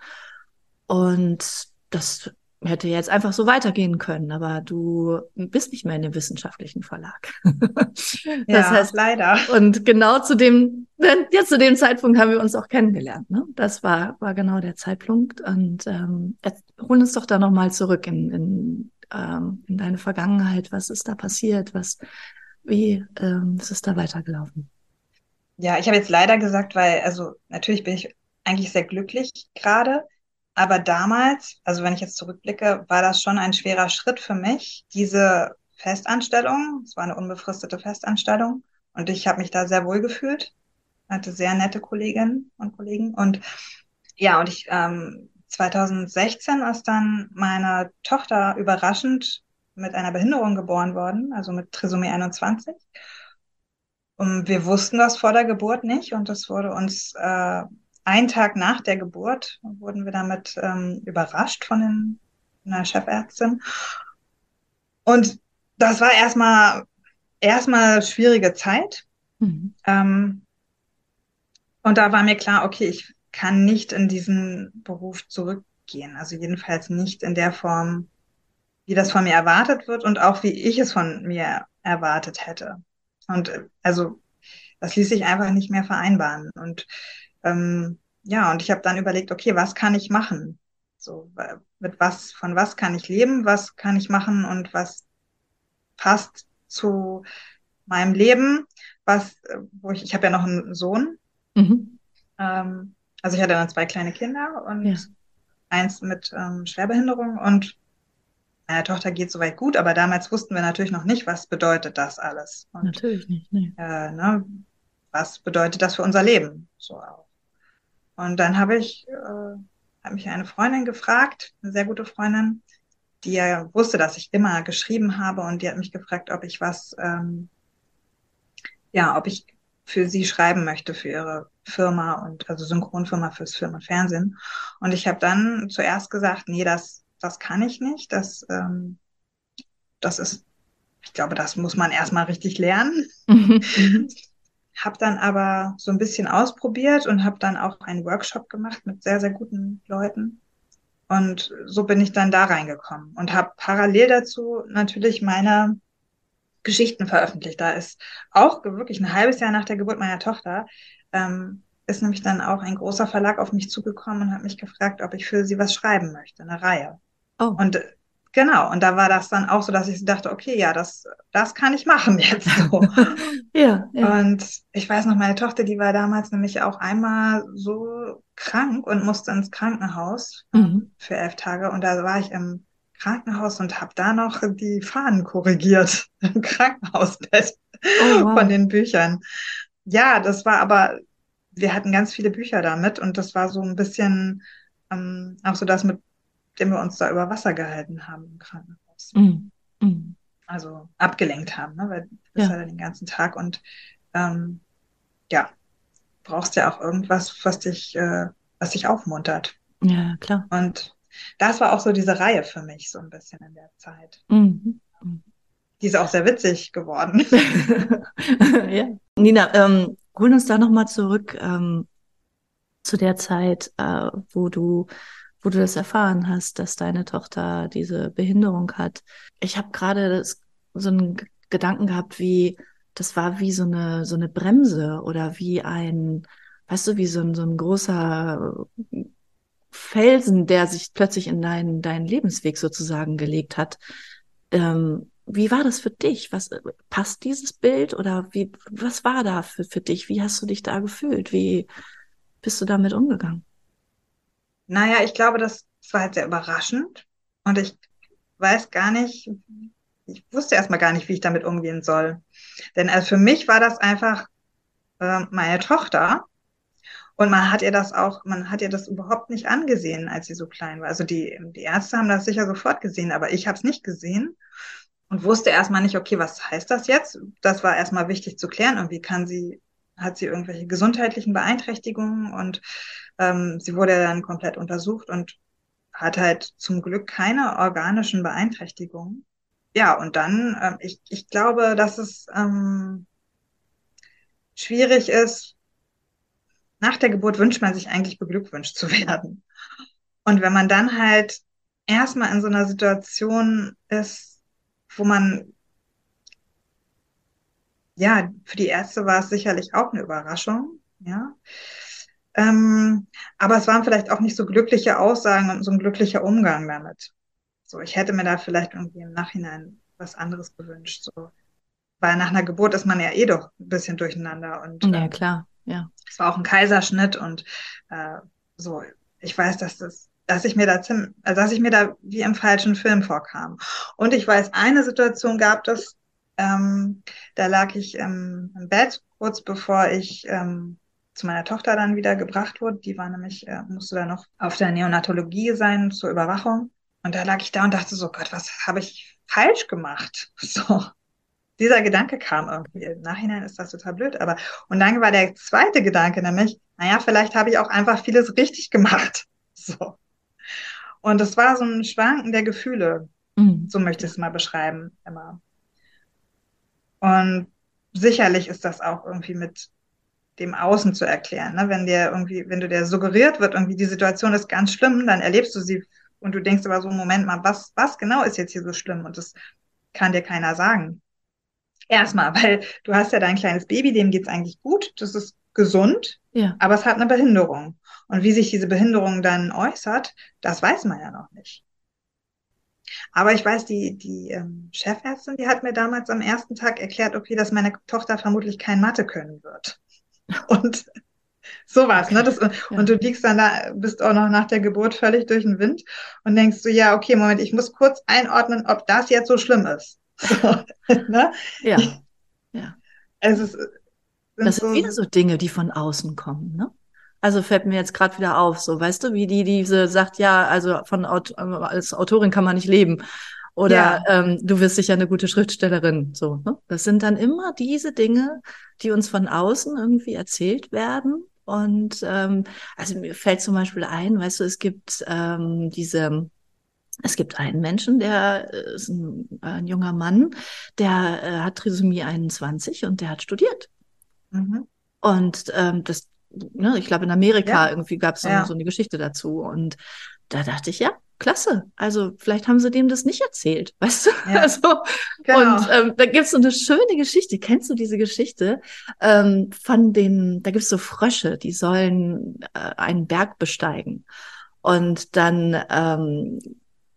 und das hätte jetzt einfach so weitergehen können, aber du bist nicht mehr in dem wissenschaftlichen Verlag. das ja, heißt, leider. Und genau zu dem, jetzt zu dem Zeitpunkt haben wir uns auch kennengelernt. Ne? Das war, war genau der Zeitpunkt. Und ähm, jetzt holen uns doch da nochmal zurück in, in, ähm, in deine Vergangenheit. Was ist da passiert? Was, wie ähm, ist es da weitergelaufen? Ja, ich habe jetzt leider gesagt, weil, also natürlich bin ich eigentlich sehr glücklich gerade. Aber damals, also wenn ich jetzt zurückblicke, war das schon ein schwerer Schritt für mich, diese Festanstellung. Es war eine unbefristete Festanstellung und ich habe mich da sehr wohl gefühlt. Hatte sehr nette Kolleginnen und Kollegen und ja, und ich ähm, 2016 ist dann meine Tochter überraschend mit einer Behinderung geboren worden, also mit Trisomie 21. Und wir wussten das vor der Geburt nicht und das wurde uns äh, einen Tag nach der Geburt wurden wir damit ähm, überrascht von den, einer Chefärztin. Und das war erstmal erstmal schwierige Zeit. Mhm. Ähm, und da war mir klar, okay, ich kann nicht in diesen Beruf zurückgehen. Also jedenfalls nicht in der Form, wie das von mir erwartet wird und auch wie ich es von mir erwartet hätte. Und äh, also das ließ sich einfach nicht mehr vereinbaren. Und ähm, ja, und ich habe dann überlegt, okay, was kann ich machen? So, mit was, von was kann ich leben, was kann ich machen und was passt zu meinem Leben, was, wo ich, ich habe ja noch einen Sohn. Mhm. Ähm, also ich hatte dann zwei kleine Kinder und ja. eins mit ähm, Schwerbehinderung und meiner Tochter geht soweit gut, aber damals wussten wir natürlich noch nicht, was bedeutet das alles. Und, natürlich nicht, nee. Äh, ne, was bedeutet das für unser Leben? So auch. Und dann habe ich, äh, hat mich eine Freundin gefragt, eine sehr gute Freundin, die ja wusste, dass ich immer geschrieben habe und die hat mich gefragt, ob ich was, ähm, ja, ob ich für sie schreiben möchte, für ihre Firma und also Synchronfirma fürs Film und Fernsehen. Und ich habe dann zuerst gesagt, nee, das, das kann ich nicht. Das, ähm, das ist, ich glaube, das muss man erstmal richtig lernen. Habe dann aber so ein bisschen ausprobiert und habe dann auch einen Workshop gemacht mit sehr, sehr guten Leuten. Und so bin ich dann da reingekommen und habe parallel dazu natürlich meine Geschichten veröffentlicht. Da ist auch wirklich ein halbes Jahr nach der Geburt meiner Tochter, ähm, ist nämlich dann auch ein großer Verlag auf mich zugekommen und hat mich gefragt, ob ich für sie was schreiben möchte, eine Reihe. Oh. Und Genau, und da war das dann auch so, dass ich dachte, okay, ja, das, das kann ich machen jetzt so. ja, ja. Und ich weiß noch, meine Tochter, die war damals nämlich auch einmal so krank und musste ins Krankenhaus mhm. für elf Tage. Und da war ich im Krankenhaus und habe da noch die Fahnen korrigiert im Krankenhausbett oh, wow. von den Büchern. Ja, das war aber, wir hatten ganz viele Bücher damit und das war so ein bisschen ähm, auch so das mit dem wir uns da über Wasser gehalten haben im Krankenhaus. Mhm. Mhm. Also abgelenkt haben, ne? weil das ja. ja den ganzen Tag und ähm, ja, brauchst ja auch irgendwas, was dich, äh, was dich aufmuntert. Ja, klar. Und das war auch so diese Reihe für mich so ein bisschen in der Zeit. Mhm. Die ist auch sehr witzig geworden. ja. Nina, ähm, holen uns da nochmal zurück ähm, zu der Zeit, äh, wo du wo du das erfahren hast, dass deine Tochter diese Behinderung hat. Ich habe gerade so einen Gedanken gehabt, wie das war wie so eine, so eine Bremse oder wie ein, weißt du, wie so ein, so ein großer Felsen, der sich plötzlich in deinen, deinen Lebensweg sozusagen gelegt hat. Ähm, wie war das für dich? Was passt dieses Bild oder wie, was war da für, für dich? Wie hast du dich da gefühlt? Wie bist du damit umgegangen? Naja, ich glaube, das, war halt sehr überraschend und ich weiß gar nicht, ich wusste erstmal gar nicht, wie ich damit umgehen soll. Denn also für mich war das einfach äh, meine Tochter und man hat ihr das auch, man hat ihr das überhaupt nicht angesehen, als sie so klein war. Also die, die Ärzte haben das sicher sofort gesehen, aber ich habe es nicht gesehen und wusste erstmal nicht, okay, was heißt das jetzt? Das war erstmal wichtig zu klären. Irgendwie kann sie, hat sie irgendwelche gesundheitlichen Beeinträchtigungen und ähm, sie wurde dann komplett untersucht und hat halt zum Glück keine organischen Beeinträchtigungen. Ja, und dann, ähm, ich, ich glaube, dass es ähm, schwierig ist, nach der Geburt wünscht man sich eigentlich beglückwünscht zu werden. Und wenn man dann halt erstmal in so einer Situation ist, wo man, ja, für die Ärzte war es sicherlich auch eine Überraschung, ja. Ähm, aber es waren vielleicht auch nicht so glückliche Aussagen und so ein glücklicher Umgang damit. So, ich hätte mir da vielleicht irgendwie im Nachhinein was anderes gewünscht. So. Weil nach einer Geburt ist man ja eh doch ein bisschen durcheinander. Und, ja, ähm, klar, ja. Es war auch ein Kaiserschnitt und äh, so, ich weiß, dass das dass ich mir da ziemlich, also dass ich mir da wie im falschen Film vorkam. Und ich weiß, eine Situation gab es, ähm, da lag ich ähm, im Bett, kurz bevor ich ähm, zu meiner Tochter dann wieder gebracht wurde. Die war nämlich, äh, musste da noch auf der Neonatologie sein zur Überwachung. Und da lag ich da und dachte so, Gott, was habe ich falsch gemacht? So. Dieser Gedanke kam irgendwie. Im Nachhinein ist das total blöd, aber, und dann war der zweite Gedanke nämlich, naja, vielleicht habe ich auch einfach vieles richtig gemacht. So. Und es war so ein Schwanken der Gefühle. Mhm. So möchte ich es mal beschreiben, immer. Und sicherlich ist das auch irgendwie mit dem Außen zu erklären. Ne? Wenn dir irgendwie, wenn du dir suggeriert wird, irgendwie die Situation ist ganz schlimm, dann erlebst du sie und du denkst aber so, Moment mal, was, was genau ist jetzt hier so schlimm? Und das kann dir keiner sagen. Erstmal, weil du hast ja dein kleines Baby, dem geht's eigentlich gut, das ist gesund, ja. aber es hat eine Behinderung. Und wie sich diese Behinderung dann äußert, das weiß man ja noch nicht. Aber ich weiß, die, die ähm, Chefärztin, die hat mir damals am ersten Tag erklärt, okay, dass meine Tochter vermutlich kein Mathe können wird. Und sowas, ne? Das, ja. Und du liegst dann da, bist auch noch nach der Geburt völlig durch den Wind und denkst so, ja, okay, Moment, ich muss kurz einordnen, ob das jetzt so schlimm ist. So, ne? Ja. ja. Es ist, das sind so, wieder so Dinge, die von außen kommen, ne? Also fällt mir jetzt gerade wieder auf, so weißt du, wie die diese sagt, ja, also von als Autorin kann man nicht leben oder ja. ähm, du wirst sicher eine gute Schriftstellerin. So, ne? Das sind dann immer diese Dinge, die uns von außen irgendwie erzählt werden. Und ähm, also mir fällt zum Beispiel ein, weißt du, es gibt ähm, diese es gibt einen Menschen, der äh, ist ein, ein junger Mann, der äh, hat Trisomie 21 und der hat studiert. Mhm. Und ähm, das, ne, ich glaube, in Amerika ja. irgendwie gab es so, ja. so eine Geschichte dazu. Und da dachte ich, ja, klasse. Also vielleicht haben sie dem das nicht erzählt, weißt du? Ja, also, genau. Und ähm, da gibt's so eine schöne Geschichte. Kennst du diese Geschichte ähm, von den, da gibt's so Frösche, die sollen äh, einen Berg besteigen. Und dann ähm,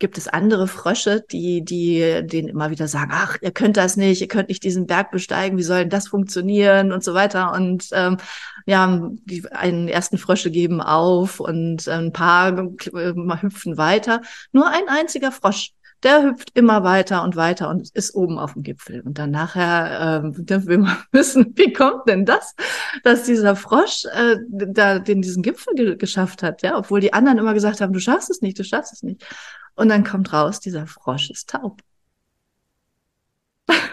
gibt es andere Frösche, die, die denen immer wieder sagen, ach, ihr könnt das nicht, ihr könnt nicht diesen Berg besteigen, wie soll denn das funktionieren und so weiter. Und ähm, ja, die einen ersten Frösche geben auf und ein paar äh, hüpfen weiter. Nur ein einziger Frosch der hüpft immer weiter und weiter und ist oben auf dem Gipfel. Und dann nachher äh, will man wissen, wie kommt denn das, dass dieser Frosch äh, da den diesen Gipfel ge geschafft hat, ja, obwohl die anderen immer gesagt haben, du schaffst es nicht, du schaffst es nicht. Und dann kommt raus, dieser Frosch ist taub.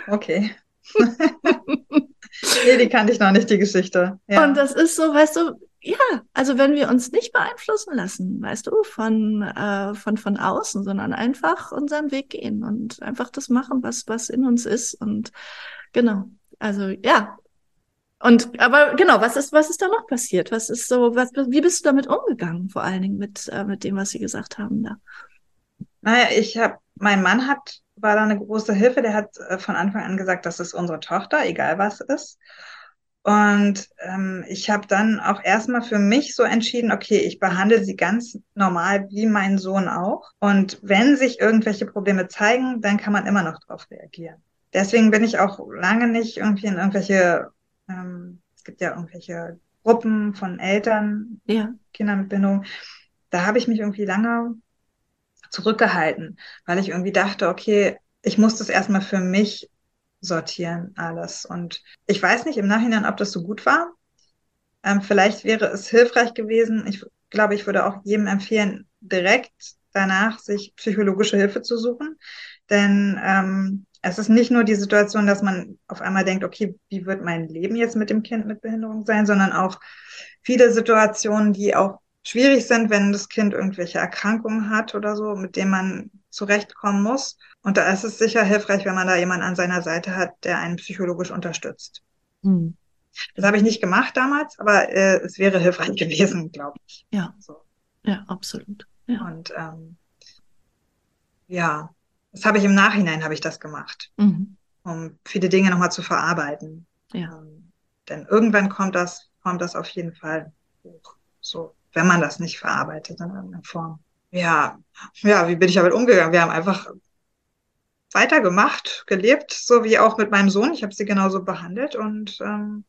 Okay. nee, die kannte ich noch nicht, die Geschichte. Ja. Und das ist so, weißt du, ja, also wenn wir uns nicht beeinflussen lassen, weißt du, von, äh, von, von außen, sondern einfach unseren Weg gehen und einfach das machen, was, was in uns ist. Und genau, also ja. Und aber genau, was ist, was ist da noch passiert? Was ist so, was, wie bist du damit umgegangen, vor allen Dingen mit, äh, mit dem, was sie gesagt haben da? Naja, ich habe, mein Mann hat, war da eine große Hilfe, der hat äh, von Anfang an gesagt, das ist unsere Tochter, egal was ist. Und ähm, ich habe dann auch erstmal für mich so entschieden, okay, ich behandle sie ganz normal wie mein Sohn auch. Und wenn sich irgendwelche Probleme zeigen, dann kann man immer noch darauf reagieren. Deswegen bin ich auch lange nicht irgendwie in irgendwelche, ähm, es gibt ja irgendwelche Gruppen von Eltern, ja. Kinder mit Behinderung. Da habe ich mich irgendwie lange zurückgehalten, weil ich irgendwie dachte, okay, ich muss das erstmal für mich sortieren, alles. Und ich weiß nicht im Nachhinein, ob das so gut war. Ähm, vielleicht wäre es hilfreich gewesen. Ich glaube, ich würde auch jedem empfehlen, direkt danach sich psychologische Hilfe zu suchen. Denn ähm, es ist nicht nur die Situation, dass man auf einmal denkt, okay, wie wird mein Leben jetzt mit dem Kind mit Behinderung sein, sondern auch viele Situationen, die auch schwierig sind, wenn das Kind irgendwelche Erkrankungen hat oder so, mit denen man zurechtkommen muss. Und da ist es sicher hilfreich, wenn man da jemanden an seiner Seite hat, der einen psychologisch unterstützt. Hm. Das habe ich nicht gemacht damals, aber äh, es wäre hilfreich gewesen, glaube ich. Ja. So. Ja, absolut. Ja. Und ähm, ja, das habe ich im Nachhinein habe ich das gemacht, mhm. um viele Dinge nochmal zu verarbeiten. Ja. Ähm, denn irgendwann kommt das, kommt das auf jeden Fall hoch. So, wenn man das nicht verarbeitet in irgendeiner Form. Ja, ja, wie bin ich damit umgegangen? Wir haben einfach weitergemacht, gelebt, so wie auch mit meinem Sohn. Ich habe sie genauso behandelt und ähm,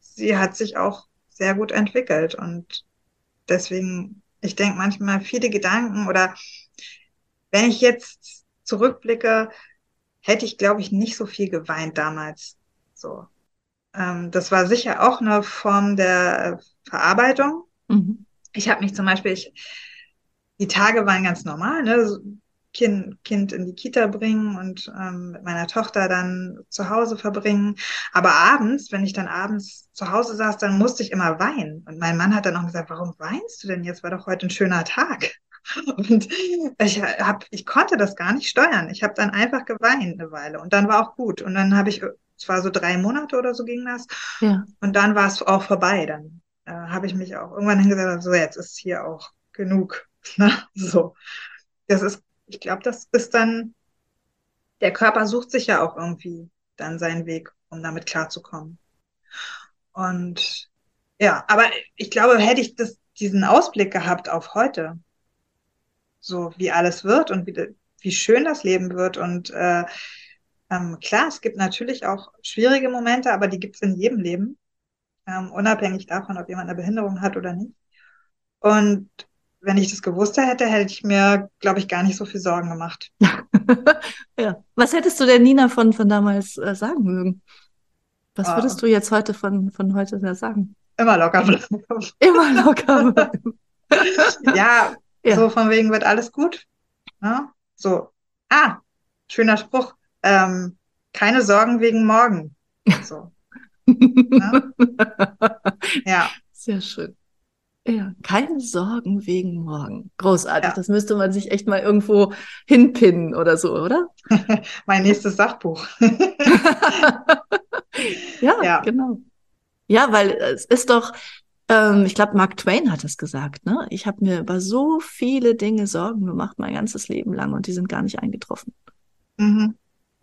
sie hat sich auch sehr gut entwickelt. Und deswegen, ich denke manchmal viele Gedanken oder wenn ich jetzt zurückblicke, hätte ich, glaube ich, nicht so viel geweint damals. So. Ähm, das war sicher auch eine Form der Verarbeitung. Mhm. Ich habe mich zum Beispiel, ich, die Tage waren ganz normal, ne? Kind, kind in die Kita bringen und ähm, mit meiner Tochter dann zu Hause verbringen. Aber abends, wenn ich dann abends zu Hause saß, dann musste ich immer weinen. Und mein Mann hat dann auch gesagt, warum weinst du denn jetzt? War doch heute ein schöner Tag. Und ich hab, ich konnte das gar nicht steuern. Ich habe dann einfach geweint eine Weile und dann war auch gut. Und dann habe ich, es war so drei Monate oder so ging das. Ja. Und dann war es auch vorbei. Dann äh, habe ich mich auch irgendwann hingesagt, so jetzt ist hier auch genug. Ne? So. Das ist ich glaube, das ist dann, der Körper sucht sich ja auch irgendwie dann seinen Weg, um damit klarzukommen. Und ja, aber ich glaube, hätte ich das, diesen Ausblick gehabt auf heute, so wie alles wird und wie, wie schön das Leben wird und äh, ähm, klar, es gibt natürlich auch schwierige Momente, aber die gibt es in jedem Leben, ähm, unabhängig davon, ob jemand eine Behinderung hat oder nicht. Und wenn ich das gewusst hätte, hätte ich mir, glaube ich, gar nicht so viel Sorgen gemacht. ja. Was hättest du der Nina von, von damals äh, sagen mögen? Was würdest oh. du jetzt heute von, von heute sagen? Immer locker bleiben. Immer locker bleiben. ja, ja, so von wegen wird alles gut. Ne? So, ah, schöner Spruch. Ähm, keine Sorgen wegen morgen. So. Ne? Ja. Sehr schön. Ja, keine Sorgen wegen morgen. Großartig. Ja. Das müsste man sich echt mal irgendwo hinpinnen oder so, oder? mein nächstes Sachbuch. ja, ja, genau. Ja, weil es ist doch, ähm, ich glaube, Mark Twain hat es gesagt, ne? Ich habe mir über so viele Dinge Sorgen gemacht, mein ganzes Leben lang, und die sind gar nicht eingetroffen. Mhm.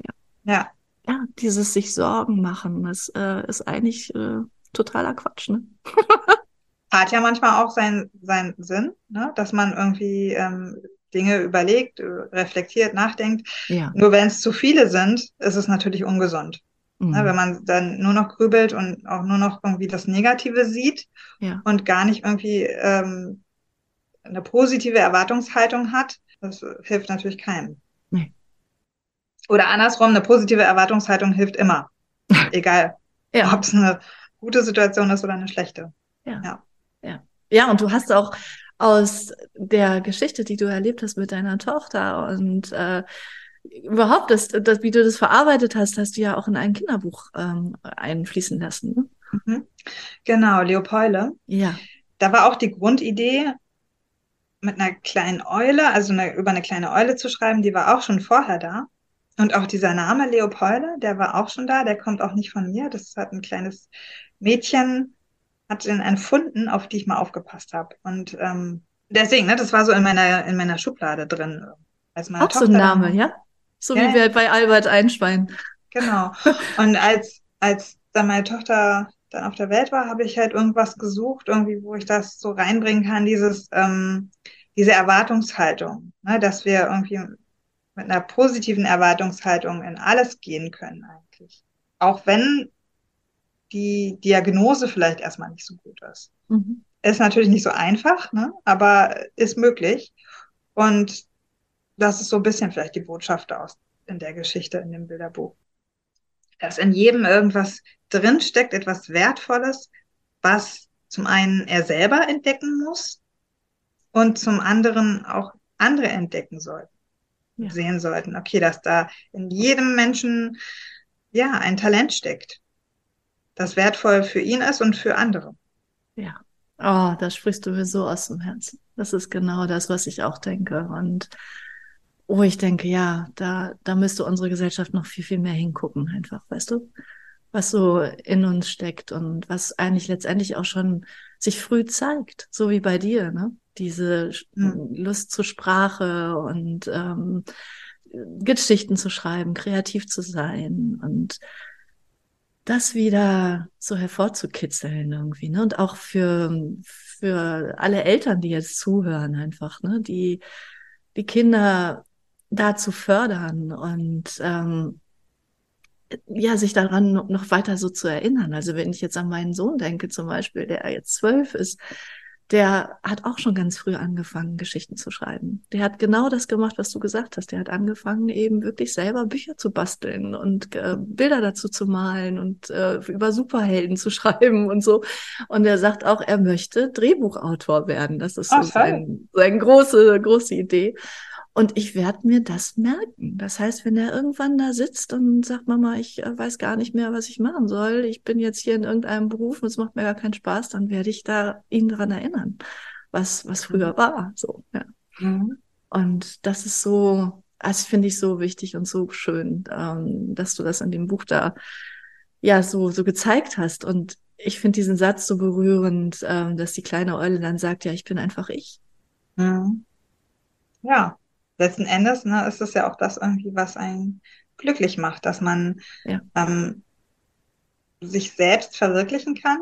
Ja. ja. Ja, dieses sich Sorgen machen, das äh, ist eigentlich äh, totaler Quatsch, ne? hat ja manchmal auch seinen, seinen Sinn, ne? dass man irgendwie ähm, Dinge überlegt, äh, reflektiert, nachdenkt. Ja. Nur wenn es zu viele sind, ist es natürlich ungesund. Mhm. Ne? Wenn man dann nur noch grübelt und auch nur noch irgendwie das Negative sieht ja. und gar nicht irgendwie ähm, eine positive Erwartungshaltung hat, das hilft natürlich keinem. Oder andersrum, eine positive Erwartungshaltung hilft immer. Egal, ja. ob es eine gute Situation ist oder eine schlechte. Ja. ja. Ja, und du hast auch aus der Geschichte, die du erlebt hast mit deiner Tochter und äh, überhaupt, das, das, wie du das verarbeitet hast, hast du ja auch in ein Kinderbuch ähm, einfließen lassen. Ne? Mhm. Genau, Leopoldle. Ja. Da war auch die Grundidee, mit einer kleinen Eule, also eine, über eine kleine Eule zu schreiben, die war auch schon vorher da. Und auch dieser Name Leopolde, der war auch schon da, der kommt auch nicht von mir. Das hat ein kleines Mädchen hat den entfunden, auf die ich mal aufgepasst habe. Und ähm, deswegen, ne, das war so in meiner, in meiner Schublade drin. als meine Auch Tochter so ein Name, ja? So ja, wie wir bei Albert Einstein. Genau. Und als, als dann meine Tochter dann auf der Welt war, habe ich halt irgendwas gesucht, irgendwie, wo ich das so reinbringen kann, dieses, ähm, diese Erwartungshaltung, ne, dass wir irgendwie mit einer positiven Erwartungshaltung in alles gehen können eigentlich. Auch wenn die Diagnose vielleicht erstmal nicht so gut ist. Mhm. Ist natürlich nicht so einfach, ne? aber ist möglich. Und das ist so ein bisschen vielleicht die Botschaft aus in der Geschichte, in dem Bilderbuch. Dass in jedem irgendwas drinsteckt, etwas Wertvolles, was zum einen er selber entdecken muss und zum anderen auch andere entdecken sollten, ja. sehen sollten. Okay, dass da in jedem Menschen ja ein Talent steckt, das wertvoll für ihn ist und für andere. Ja. Oh, da sprichst du mir so aus dem Herzen. Das ist genau das, was ich auch denke. Und wo ich denke, ja, da, da müsste unsere Gesellschaft noch viel, viel mehr hingucken, einfach, weißt du? Was so in uns steckt und was eigentlich letztendlich auch schon sich früh zeigt, so wie bei dir, ne? Diese mhm. Lust zur Sprache und ähm, Geschichten zu schreiben, kreativ zu sein und das wieder so hervorzukitzeln irgendwie, ne? Und auch für, für alle Eltern, die jetzt zuhören, einfach, ne? Die, die Kinder da zu fördern und ähm, ja, sich daran noch weiter so zu erinnern. Also wenn ich jetzt an meinen Sohn denke, zum Beispiel, der jetzt zwölf ist, der hat auch schon ganz früh angefangen, Geschichten zu schreiben. Der hat genau das gemacht, was du gesagt hast. Der hat angefangen, eben wirklich selber Bücher zu basteln und äh, Bilder dazu zu malen und äh, über Superhelden zu schreiben und so. Und er sagt auch, er möchte Drehbuchautor werden. Das ist so sein, seine große, große Idee. Und ich werde mir das merken. Das heißt, wenn er irgendwann da sitzt und sagt, Mama, ich äh, weiß gar nicht mehr, was ich machen soll, ich bin jetzt hier in irgendeinem Beruf und es macht mir gar keinen Spaß, dann werde ich da ihn daran erinnern, was, was früher war. So, ja. Mhm. Und das ist so, das finde ich so wichtig und so schön, ähm, dass du das in dem Buch da ja so, so gezeigt hast. Und ich finde diesen Satz so berührend, ähm, dass die kleine Eule dann sagt, ja, ich bin einfach ich. Mhm. Ja, letzten Endes ne, ist es ja auch das irgendwie, was einen glücklich macht, dass man ja. ähm, sich selbst verwirklichen kann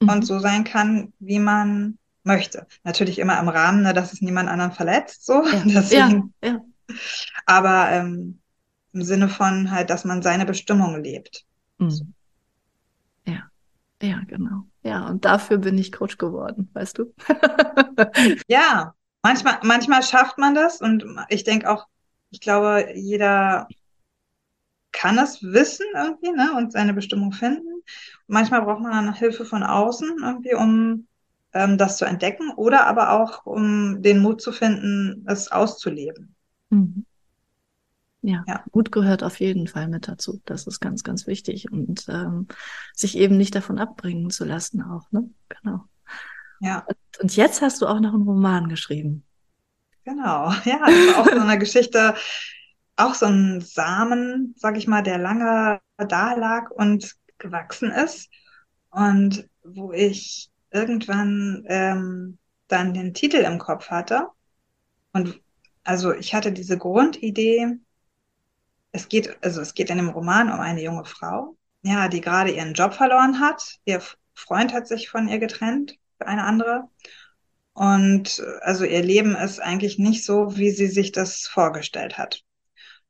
mhm. und so sein kann, wie man möchte. Natürlich immer im Rahmen, ne, dass es niemand anderen verletzt, so. Ja. Deswegen. Ja. ja. Aber ähm, im Sinne von halt, dass man seine Bestimmung lebt. Mhm. Ja, ja, genau. Ja, und dafür bin ich Coach geworden, weißt du? ja, Manchmal, manchmal schafft man das und ich denke auch, ich glaube, jeder kann es wissen irgendwie ne, und seine Bestimmung finden. manchmal braucht man dann Hilfe von außen irgendwie, um ähm, das zu entdecken oder aber auch, um den Mut zu finden, es auszuleben. Mhm. Ja, ja, Mut gehört auf jeden Fall mit dazu. Das ist ganz, ganz wichtig und ähm, sich eben nicht davon abbringen zu lassen auch. Ne? Genau. Ja. Und jetzt hast du auch noch einen Roman geschrieben. Genau, ja, das war auch so eine Geschichte, auch so ein Samen, sag ich mal, der lange da lag und gewachsen ist. Und wo ich irgendwann ähm, dann den Titel im Kopf hatte. Und also ich hatte diese Grundidee, es geht, also es geht in dem Roman um eine junge Frau, ja, die gerade ihren Job verloren hat. Ihr Freund hat sich von ihr getrennt eine andere. Und also ihr Leben ist eigentlich nicht so, wie sie sich das vorgestellt hat.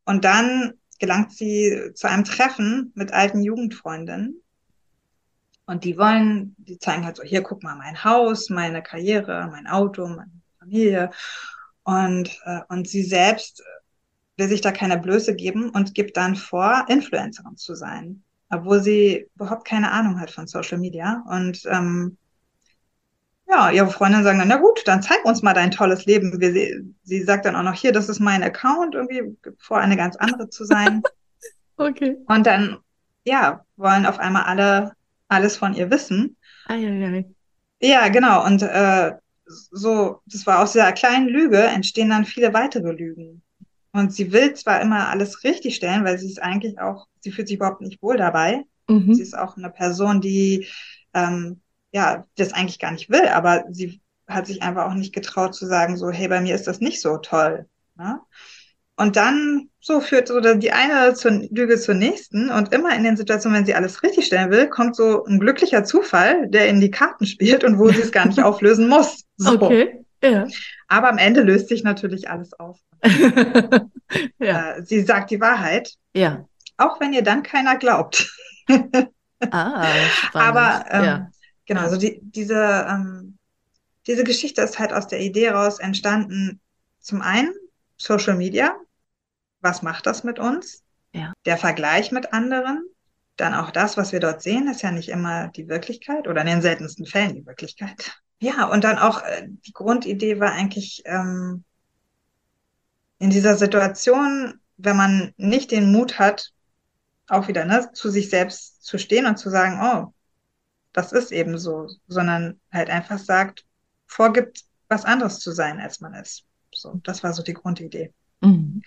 Und dann gelangt sie zu einem Treffen mit alten Jugendfreundinnen. Und die wollen, die zeigen halt so, hier guck mal, mein Haus, meine Karriere, mein Auto, meine Familie. Und, äh, und sie selbst will sich da keine Blöße geben und gibt dann vor, Influencerin zu sein, obwohl sie überhaupt keine Ahnung hat von Social Media. Und ähm, ja, ihre Freundin sagen dann, na gut, dann zeig uns mal dein tolles Leben. Wir, sie, sie sagt dann auch noch, hier, das ist mein Account, irgendwie vor eine ganz andere zu sein. okay. Und dann, ja, wollen auf einmal alle alles von ihr wissen. Ah, ja, ja. ja genau. Und äh, so, das war aus dieser kleinen Lüge entstehen dann viele weitere Lügen. Und sie will zwar immer alles richtig stellen, weil sie ist eigentlich auch, sie fühlt sich überhaupt nicht wohl dabei. Mhm. Sie ist auch eine Person, die ähm, ja, das eigentlich gar nicht will, aber sie hat sich einfach auch nicht getraut zu sagen, so, hey, bei mir ist das nicht so toll. Ne? und dann so führt so die eine zur Lüge zur nächsten und immer in den Situationen, wenn sie alles richtig stellen will, kommt so ein glücklicher Zufall, der in die Karten spielt und wo sie es gar nicht auflösen muss. So. Okay. Ja. Aber am Ende löst sich natürlich alles auf. ja. Äh, sie sagt die Wahrheit. Ja. Auch wenn ihr dann keiner glaubt. ah, spannend. Aber ähm, ja. Genau, also die, diese, ähm, diese Geschichte ist halt aus der Idee raus entstanden. Zum einen Social Media, was macht das mit uns? Ja. Der Vergleich mit anderen. Dann auch das, was wir dort sehen, ist ja nicht immer die Wirklichkeit oder in den seltensten Fällen die Wirklichkeit. Ja, und dann auch äh, die Grundidee war eigentlich ähm, in dieser Situation, wenn man nicht den Mut hat, auch wieder ne, zu sich selbst zu stehen und zu sagen, oh, das ist eben so, sondern halt einfach sagt, vorgibt, was anderes zu sein, als man ist. So, das war so die Grundidee. Mhm.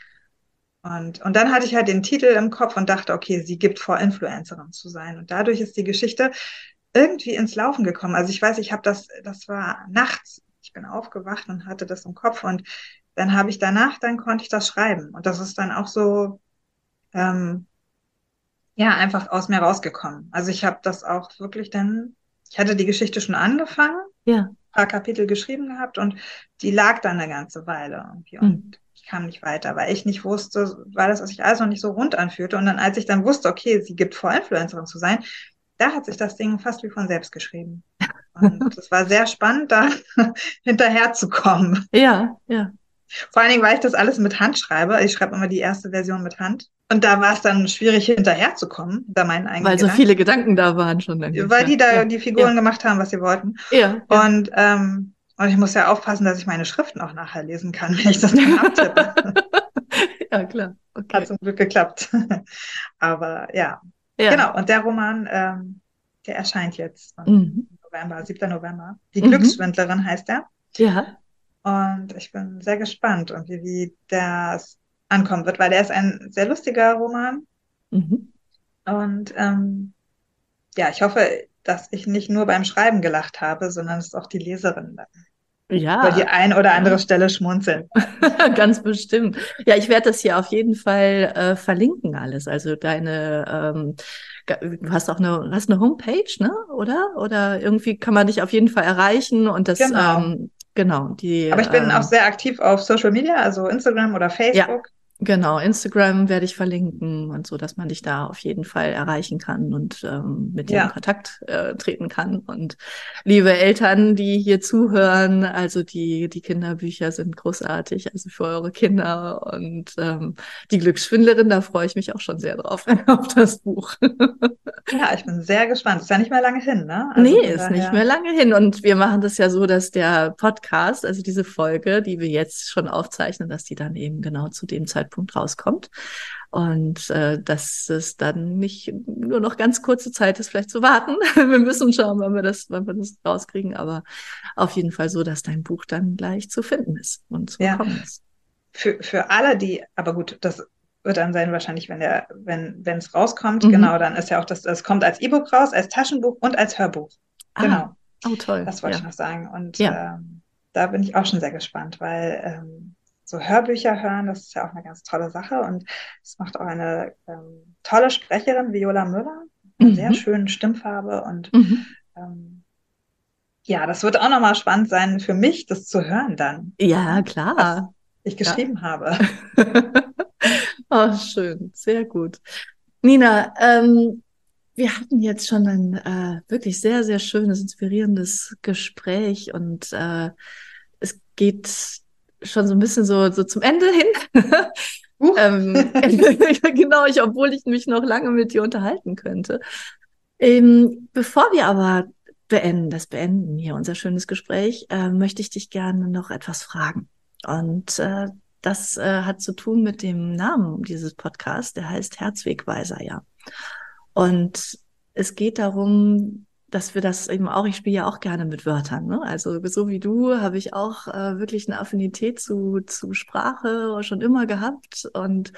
Und, und dann hatte ich halt den Titel im Kopf und dachte, okay, sie gibt vor, Influencerin zu sein. Und dadurch ist die Geschichte irgendwie ins Laufen gekommen. Also ich weiß, ich habe das, das war nachts. Ich bin aufgewacht und hatte das im Kopf und dann habe ich danach, dann konnte ich das schreiben. Und das ist dann auch so, ähm, ja, einfach aus mir rausgekommen. Also ich habe das auch wirklich dann, ich hatte die Geschichte schon angefangen, ja. paar Kapitel geschrieben gehabt und die lag dann eine ganze Weile irgendwie. Und mhm ich kam nicht weiter, weil ich nicht wusste, weil das sich alles noch nicht so rund anfühlte. Und dann, als ich dann wusste, okay, sie gibt vor, Influencerin zu sein, da hat sich das Ding fast wie von selbst geschrieben. Und es war sehr spannend, da hinterherzukommen. Ja, ja. Vor allen Dingen, weil ich das alles mit Hand schreibe. Ich schreibe immer die erste Version mit Hand. Und da war es dann schwierig, hinterherzukommen, da meinen eigenen Weil so Gedanken. viele Gedanken da waren schon. Dann weil die da ja. die Figuren ja. gemacht haben, was sie wollten. Ja. Und ähm, und ich muss ja aufpassen, dass ich meine Schriften auch nachher lesen kann, wenn ich das dann abtippe. ja, klar. Okay. Hat zum Glück geklappt. Aber ja. ja. Genau. Und der Roman, ähm, der erscheint jetzt mhm. November, 7. November. Die mhm. Glücksschwindlerin heißt er. Ja. Und ich bin sehr gespannt, irgendwie, wie das ankommen wird, weil der ist ein sehr lustiger Roman. Mhm. Und ähm, ja, ich hoffe, dass ich nicht nur beim Schreiben gelacht habe, sondern es auch die Leserin dann. Ja. Weil die ein oder andere Stelle schmunzeln. Ganz bestimmt. Ja, ich werde das hier auf jeden Fall äh, verlinken alles. Also deine, ähm, du hast auch eine, hast eine Homepage, ne? Oder? Oder irgendwie kann man dich auf jeden Fall erreichen und das, genau. Ähm, genau die. Aber ich bin ähm, auch sehr aktiv auf Social Media, also Instagram oder Facebook. Ja. Genau, Instagram werde ich verlinken und so, dass man dich da auf jeden Fall erreichen kann und ähm, mit dir ja. in Kontakt äh, treten kann. Und liebe Eltern, die hier zuhören, also die, die Kinderbücher sind großartig, also für eure Kinder und ähm, die Glücksschwindlerin, da freue ich mich auch schon sehr drauf, auf das Buch. ja, ich bin sehr gespannt. Ist ja nicht mehr lange hin, ne? Also nee, ist nicht mehr lange hin. Und wir machen das ja so, dass der Podcast, also diese Folge, die wir jetzt schon aufzeichnen, dass die dann eben genau zu dem Zeitpunkt Zeitpunkt rauskommt. Und äh, dass es dann nicht nur noch ganz kurze Zeit ist, vielleicht zu warten. wir müssen schauen, wann wir das, wann wir das rauskriegen, aber auf jeden Fall so, dass dein Buch dann gleich zu finden ist und zu ja. bekommen ist. Für, für alle, die, aber gut, das wird dann sein wahrscheinlich, wenn der, wenn, wenn es rauskommt, mhm. genau, dann ist ja auch das, das kommt als E-Book raus, als Taschenbuch und als Hörbuch. Ah. Genau. Oh, toll. Das wollte ja. ich noch sagen. Und ja. ähm, da bin ich auch schon sehr gespannt, weil ähm, so Hörbücher hören, das ist ja auch eine ganz tolle Sache. Und es macht auch eine ähm, tolle Sprecherin, Viola Müller, eine mhm. sehr schöne Stimmfarbe. Und mhm. ähm, ja, das wird auch nochmal spannend sein für mich, das zu hören dann. Ja, klar. Was ich geschrieben ja. habe. oh, schön, sehr gut. Nina, ähm, wir hatten jetzt schon ein äh, wirklich sehr, sehr schönes, inspirierendes Gespräch und äh, es geht schon so ein bisschen so, so zum Ende hin. Uh. ähm, genau, ich, obwohl ich mich noch lange mit dir unterhalten könnte. Ähm, bevor wir aber beenden, das beenden hier unser schönes Gespräch, äh, möchte ich dich gerne noch etwas fragen. Und äh, das äh, hat zu tun mit dem Namen dieses Podcasts, der heißt Herzwegweiser, ja. Und es geht darum, dass wir das eben auch, ich spiele ja auch gerne mit Wörtern. Ne? Also so wie du habe ich auch äh, wirklich eine Affinität zu, zu Sprache schon immer gehabt. Und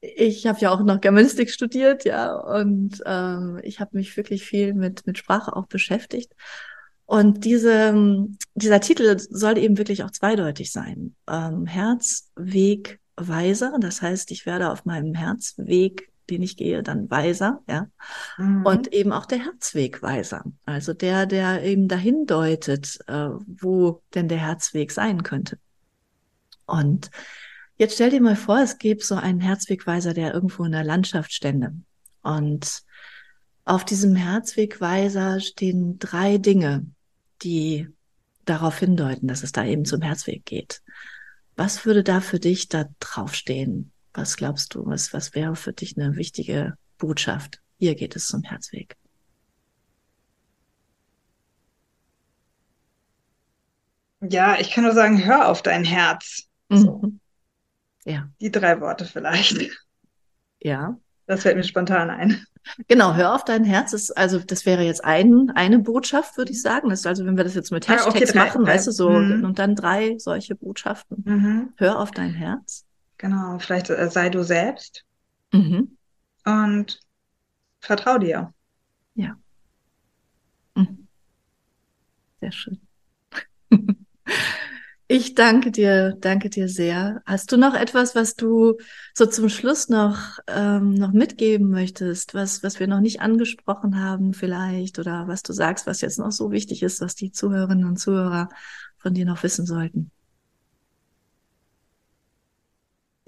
ich habe ja auch noch Germanistik studiert, ja, und ähm, ich habe mich wirklich viel mit, mit Sprache auch beschäftigt. Und diese, dieser Titel soll eben wirklich auch zweideutig sein. Ähm, Herz, Weg, weiser. Das heißt, ich werde auf meinem Herzweg, den ich gehe, dann weiser, ja. Mhm. Und eben auch der Herzweg weiser. Also der, der eben dahin deutet, äh, wo denn der Herzweg sein könnte. Und jetzt stell dir mal vor, es gäbe so einen Herzwegweiser, der irgendwo in der Landschaft stände. Und auf diesem Herzwegweiser stehen drei Dinge, die darauf hindeuten, dass es da eben zum Herzweg geht. Was würde da für dich da draufstehen? Was glaubst du, was, was wäre für dich eine wichtige Botschaft? Hier geht es zum Herzweg. Ja, ich kann nur sagen, hör auf dein Herz. So. Mhm. Ja. Die drei Worte vielleicht. Ja. Das fällt mir spontan ein. Genau, hör auf dein Herz. Ist, also das wäre jetzt ein, eine Botschaft, würde ich sagen. Ist also, wenn wir das jetzt mit Hashtags ah, okay, machen, drei. weißt du, so mhm. und dann drei solche Botschaften. Mhm. Hör auf dein Herz. Genau, vielleicht äh, sei du selbst. Mhm. Und vertrau dir. Ja. Mhm. Sehr schön. Ich danke dir, danke dir sehr. Hast du noch etwas, was du so zum Schluss noch, ähm, noch mitgeben möchtest, was, was wir noch nicht angesprochen haben vielleicht oder was du sagst, was jetzt noch so wichtig ist, was die Zuhörerinnen und Zuhörer von dir noch wissen sollten?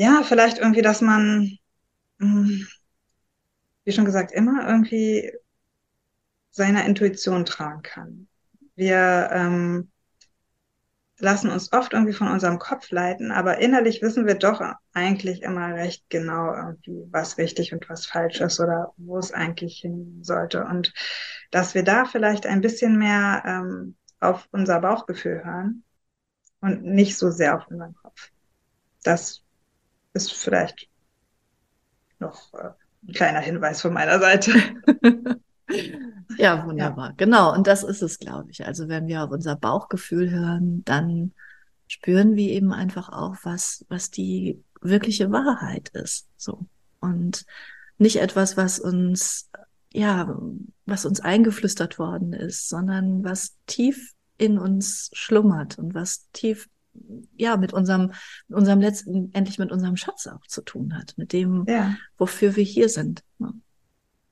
Ja, vielleicht irgendwie, dass man, hm, wie schon gesagt, immer irgendwie seiner Intuition tragen kann. Wir, ähm, lassen uns oft irgendwie von unserem Kopf leiten, aber innerlich wissen wir doch eigentlich immer recht genau irgendwie, was richtig und was falsch ist oder wo es eigentlich hin sollte. Und dass wir da vielleicht ein bisschen mehr ähm, auf unser Bauchgefühl hören und nicht so sehr auf unseren Kopf. Das ist vielleicht noch äh, ein kleiner Hinweis von meiner Seite. Ja, wunderbar. Ja. Genau. Und das ist es, glaube ich. Also wenn wir auf unser Bauchgefühl hören, dann spüren wir eben einfach auch, was, was die wirkliche Wahrheit ist. So. Und nicht etwas, was uns, ja, was uns eingeflüstert worden ist, sondern was tief in uns schlummert und was tief ja, mit unserem, mit unserem letzten, endlich mit unserem Schatz auch zu tun hat, mit dem, ja. wofür wir hier sind. Ne?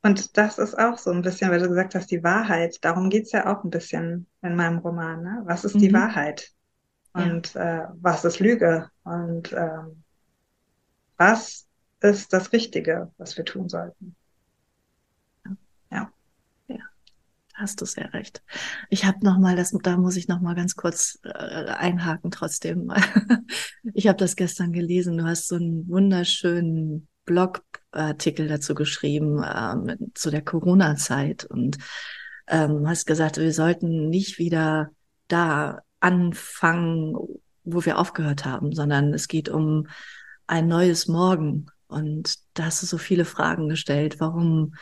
Und das ist auch so ein bisschen, weil du gesagt hast, die Wahrheit. Darum geht's ja auch ein bisschen in meinem Roman. Ne? Was ist mhm. die Wahrheit? Und ja. äh, was ist Lüge? Und ähm, was ist das Richtige, was wir tun sollten? Ja. Ja, hast du sehr recht. Ich habe noch mal, das, da muss ich noch mal ganz kurz äh, einhaken trotzdem. ich habe das gestern gelesen. Du hast so einen wunderschönen Blogartikel dazu geschrieben äh, zu der Corona-Zeit und ähm, hast gesagt, wir sollten nicht wieder da anfangen, wo wir aufgehört haben, sondern es geht um ein neues Morgen. Und da hast du so viele Fragen gestellt. Warum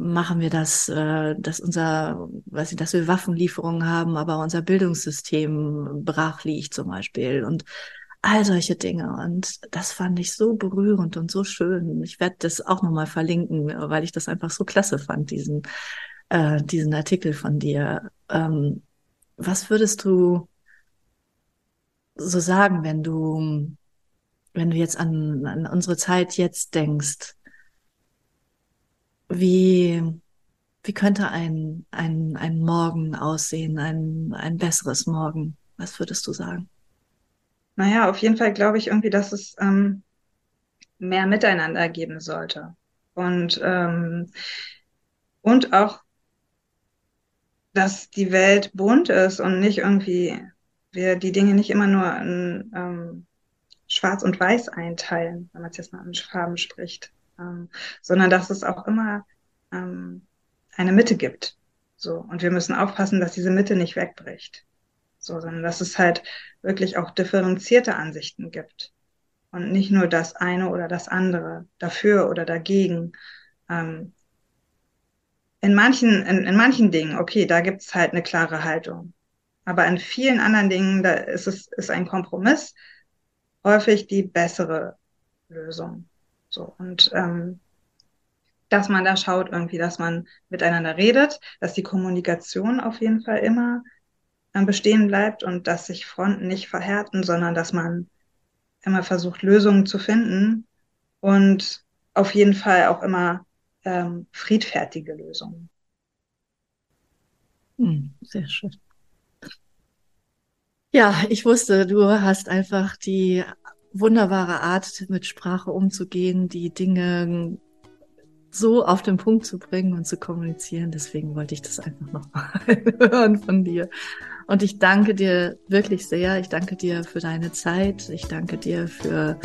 machen wir das, äh, dass unser, weiß ich, dass wir Waffenlieferungen haben, aber unser Bildungssystem brach liegt zum Beispiel und all solche Dinge. Und das fand ich so berührend und so schön. Ich werde das auch nochmal verlinken, weil ich das einfach so klasse fand, diesen, äh, diesen Artikel von dir. Ähm, was würdest du so sagen, wenn du, wenn du jetzt an, an unsere Zeit jetzt denkst? Wie, wie könnte ein, ein, ein Morgen aussehen, ein, ein besseres Morgen? Was würdest du sagen? Naja, auf jeden Fall glaube ich irgendwie, dass es ähm, mehr Miteinander geben sollte. Und, ähm, und auch, dass die Welt bunt ist und nicht irgendwie, wir die Dinge nicht immer nur in ähm, Schwarz und Weiß einteilen, wenn man es jetzt mal an Farben spricht, ähm, sondern dass es auch immer ähm, eine Mitte gibt. So. Und wir müssen aufpassen, dass diese Mitte nicht wegbricht. So, sondern dass es halt wirklich auch differenzierte Ansichten gibt. Und nicht nur das eine oder das andere, dafür oder dagegen. Ähm, in manchen, in, in manchen Dingen, okay, da gibt es halt eine klare Haltung. Aber in vielen anderen Dingen, da ist es ist ein Kompromiss häufig die bessere Lösung. So und ähm, dass man da schaut irgendwie, dass man miteinander redet, dass die Kommunikation auf jeden Fall immer bestehen bleibt und dass sich Fronten nicht verhärten, sondern dass man immer versucht, Lösungen zu finden und auf jeden Fall auch immer ähm, friedfertige Lösungen. Hm, sehr schön. Ja, ich wusste, du hast einfach die wunderbare Art, mit Sprache umzugehen, die Dinge so auf den Punkt zu bringen und zu kommunizieren. Deswegen wollte ich das einfach nochmal hören von dir. Und ich danke dir wirklich sehr. Ich danke dir für deine Zeit. Ich danke dir für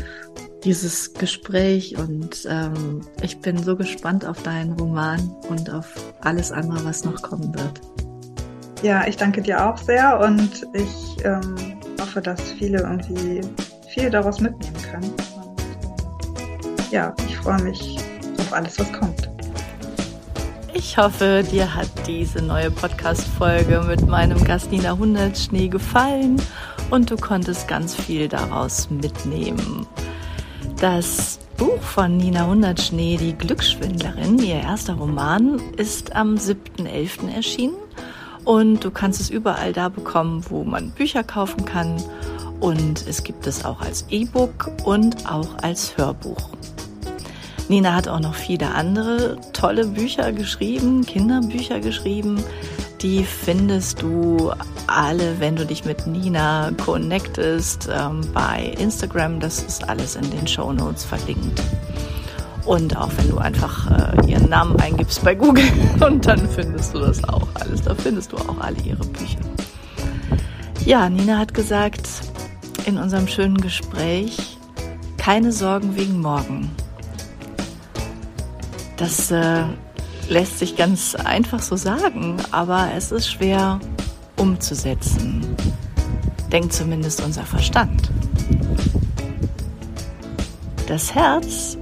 dieses Gespräch und ähm, ich bin so gespannt auf deinen Roman und auf alles andere, was noch kommen wird. Ja, ich danke dir auch sehr und ich ähm, hoffe, dass viele irgendwie viel daraus mitnehmen können. Und, ja, ich freue mich auf alles, was kommt. Ich hoffe, dir hat diese neue Podcast-Folge mit meinem Gast Nina Hundertschnee gefallen und du konntest ganz viel daraus mitnehmen. Das Buch von Nina Hundertschnee, Die Glücksschwindlerin, ihr erster Roman, ist am 7.11. erschienen und du kannst es überall da bekommen, wo man Bücher kaufen kann und es gibt es auch als E-Book und auch als Hörbuch. Nina hat auch noch viele andere tolle Bücher geschrieben, Kinderbücher geschrieben. Die findest du alle, wenn du dich mit Nina connectest ähm, bei Instagram. Das ist alles in den Show Notes verlinkt. Und auch wenn du einfach äh, ihren Namen eingibst bei Google und dann findest du das auch alles. Da findest du auch alle ihre Bücher. Ja, Nina hat gesagt in unserem schönen Gespräch, keine Sorgen wegen morgen. Das äh, lässt sich ganz einfach so sagen, aber es ist schwer umzusetzen. Denkt zumindest unser Verstand. Das Herz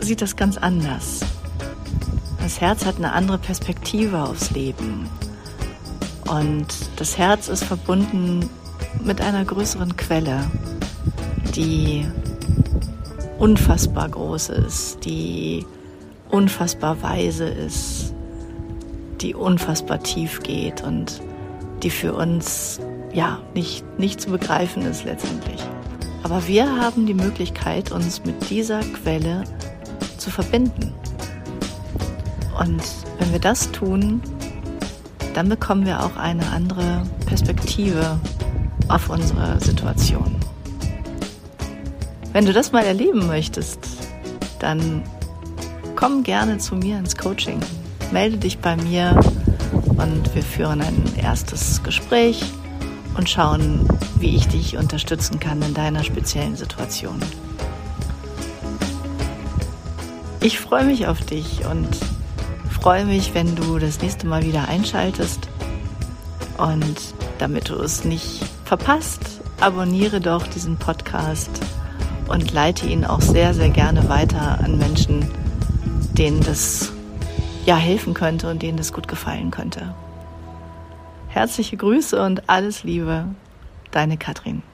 sieht das ganz anders. Das Herz hat eine andere Perspektive aufs Leben. Und das Herz ist verbunden mit einer größeren Quelle, die unfassbar groß ist, die unfassbar weise ist, die unfassbar tief geht und die für uns ja nicht, nicht zu begreifen ist letztendlich. Aber wir haben die Möglichkeit, uns mit dieser Quelle zu verbinden. Und wenn wir das tun, dann bekommen wir auch eine andere Perspektive auf unsere Situation. Wenn du das mal erleben möchtest, dann komm gerne zu mir ins Coaching. Melde dich bei mir und wir führen ein erstes Gespräch und schauen, wie ich dich unterstützen kann in deiner speziellen Situation. Ich freue mich auf dich und freue mich, wenn du das nächste Mal wieder einschaltest. Und damit du es nicht verpasst, abonniere doch diesen Podcast und leite ihn auch sehr, sehr gerne weiter an Menschen, denen das ja helfen könnte und denen das gut gefallen könnte. Herzliche Grüße und alles Liebe, deine Katrin.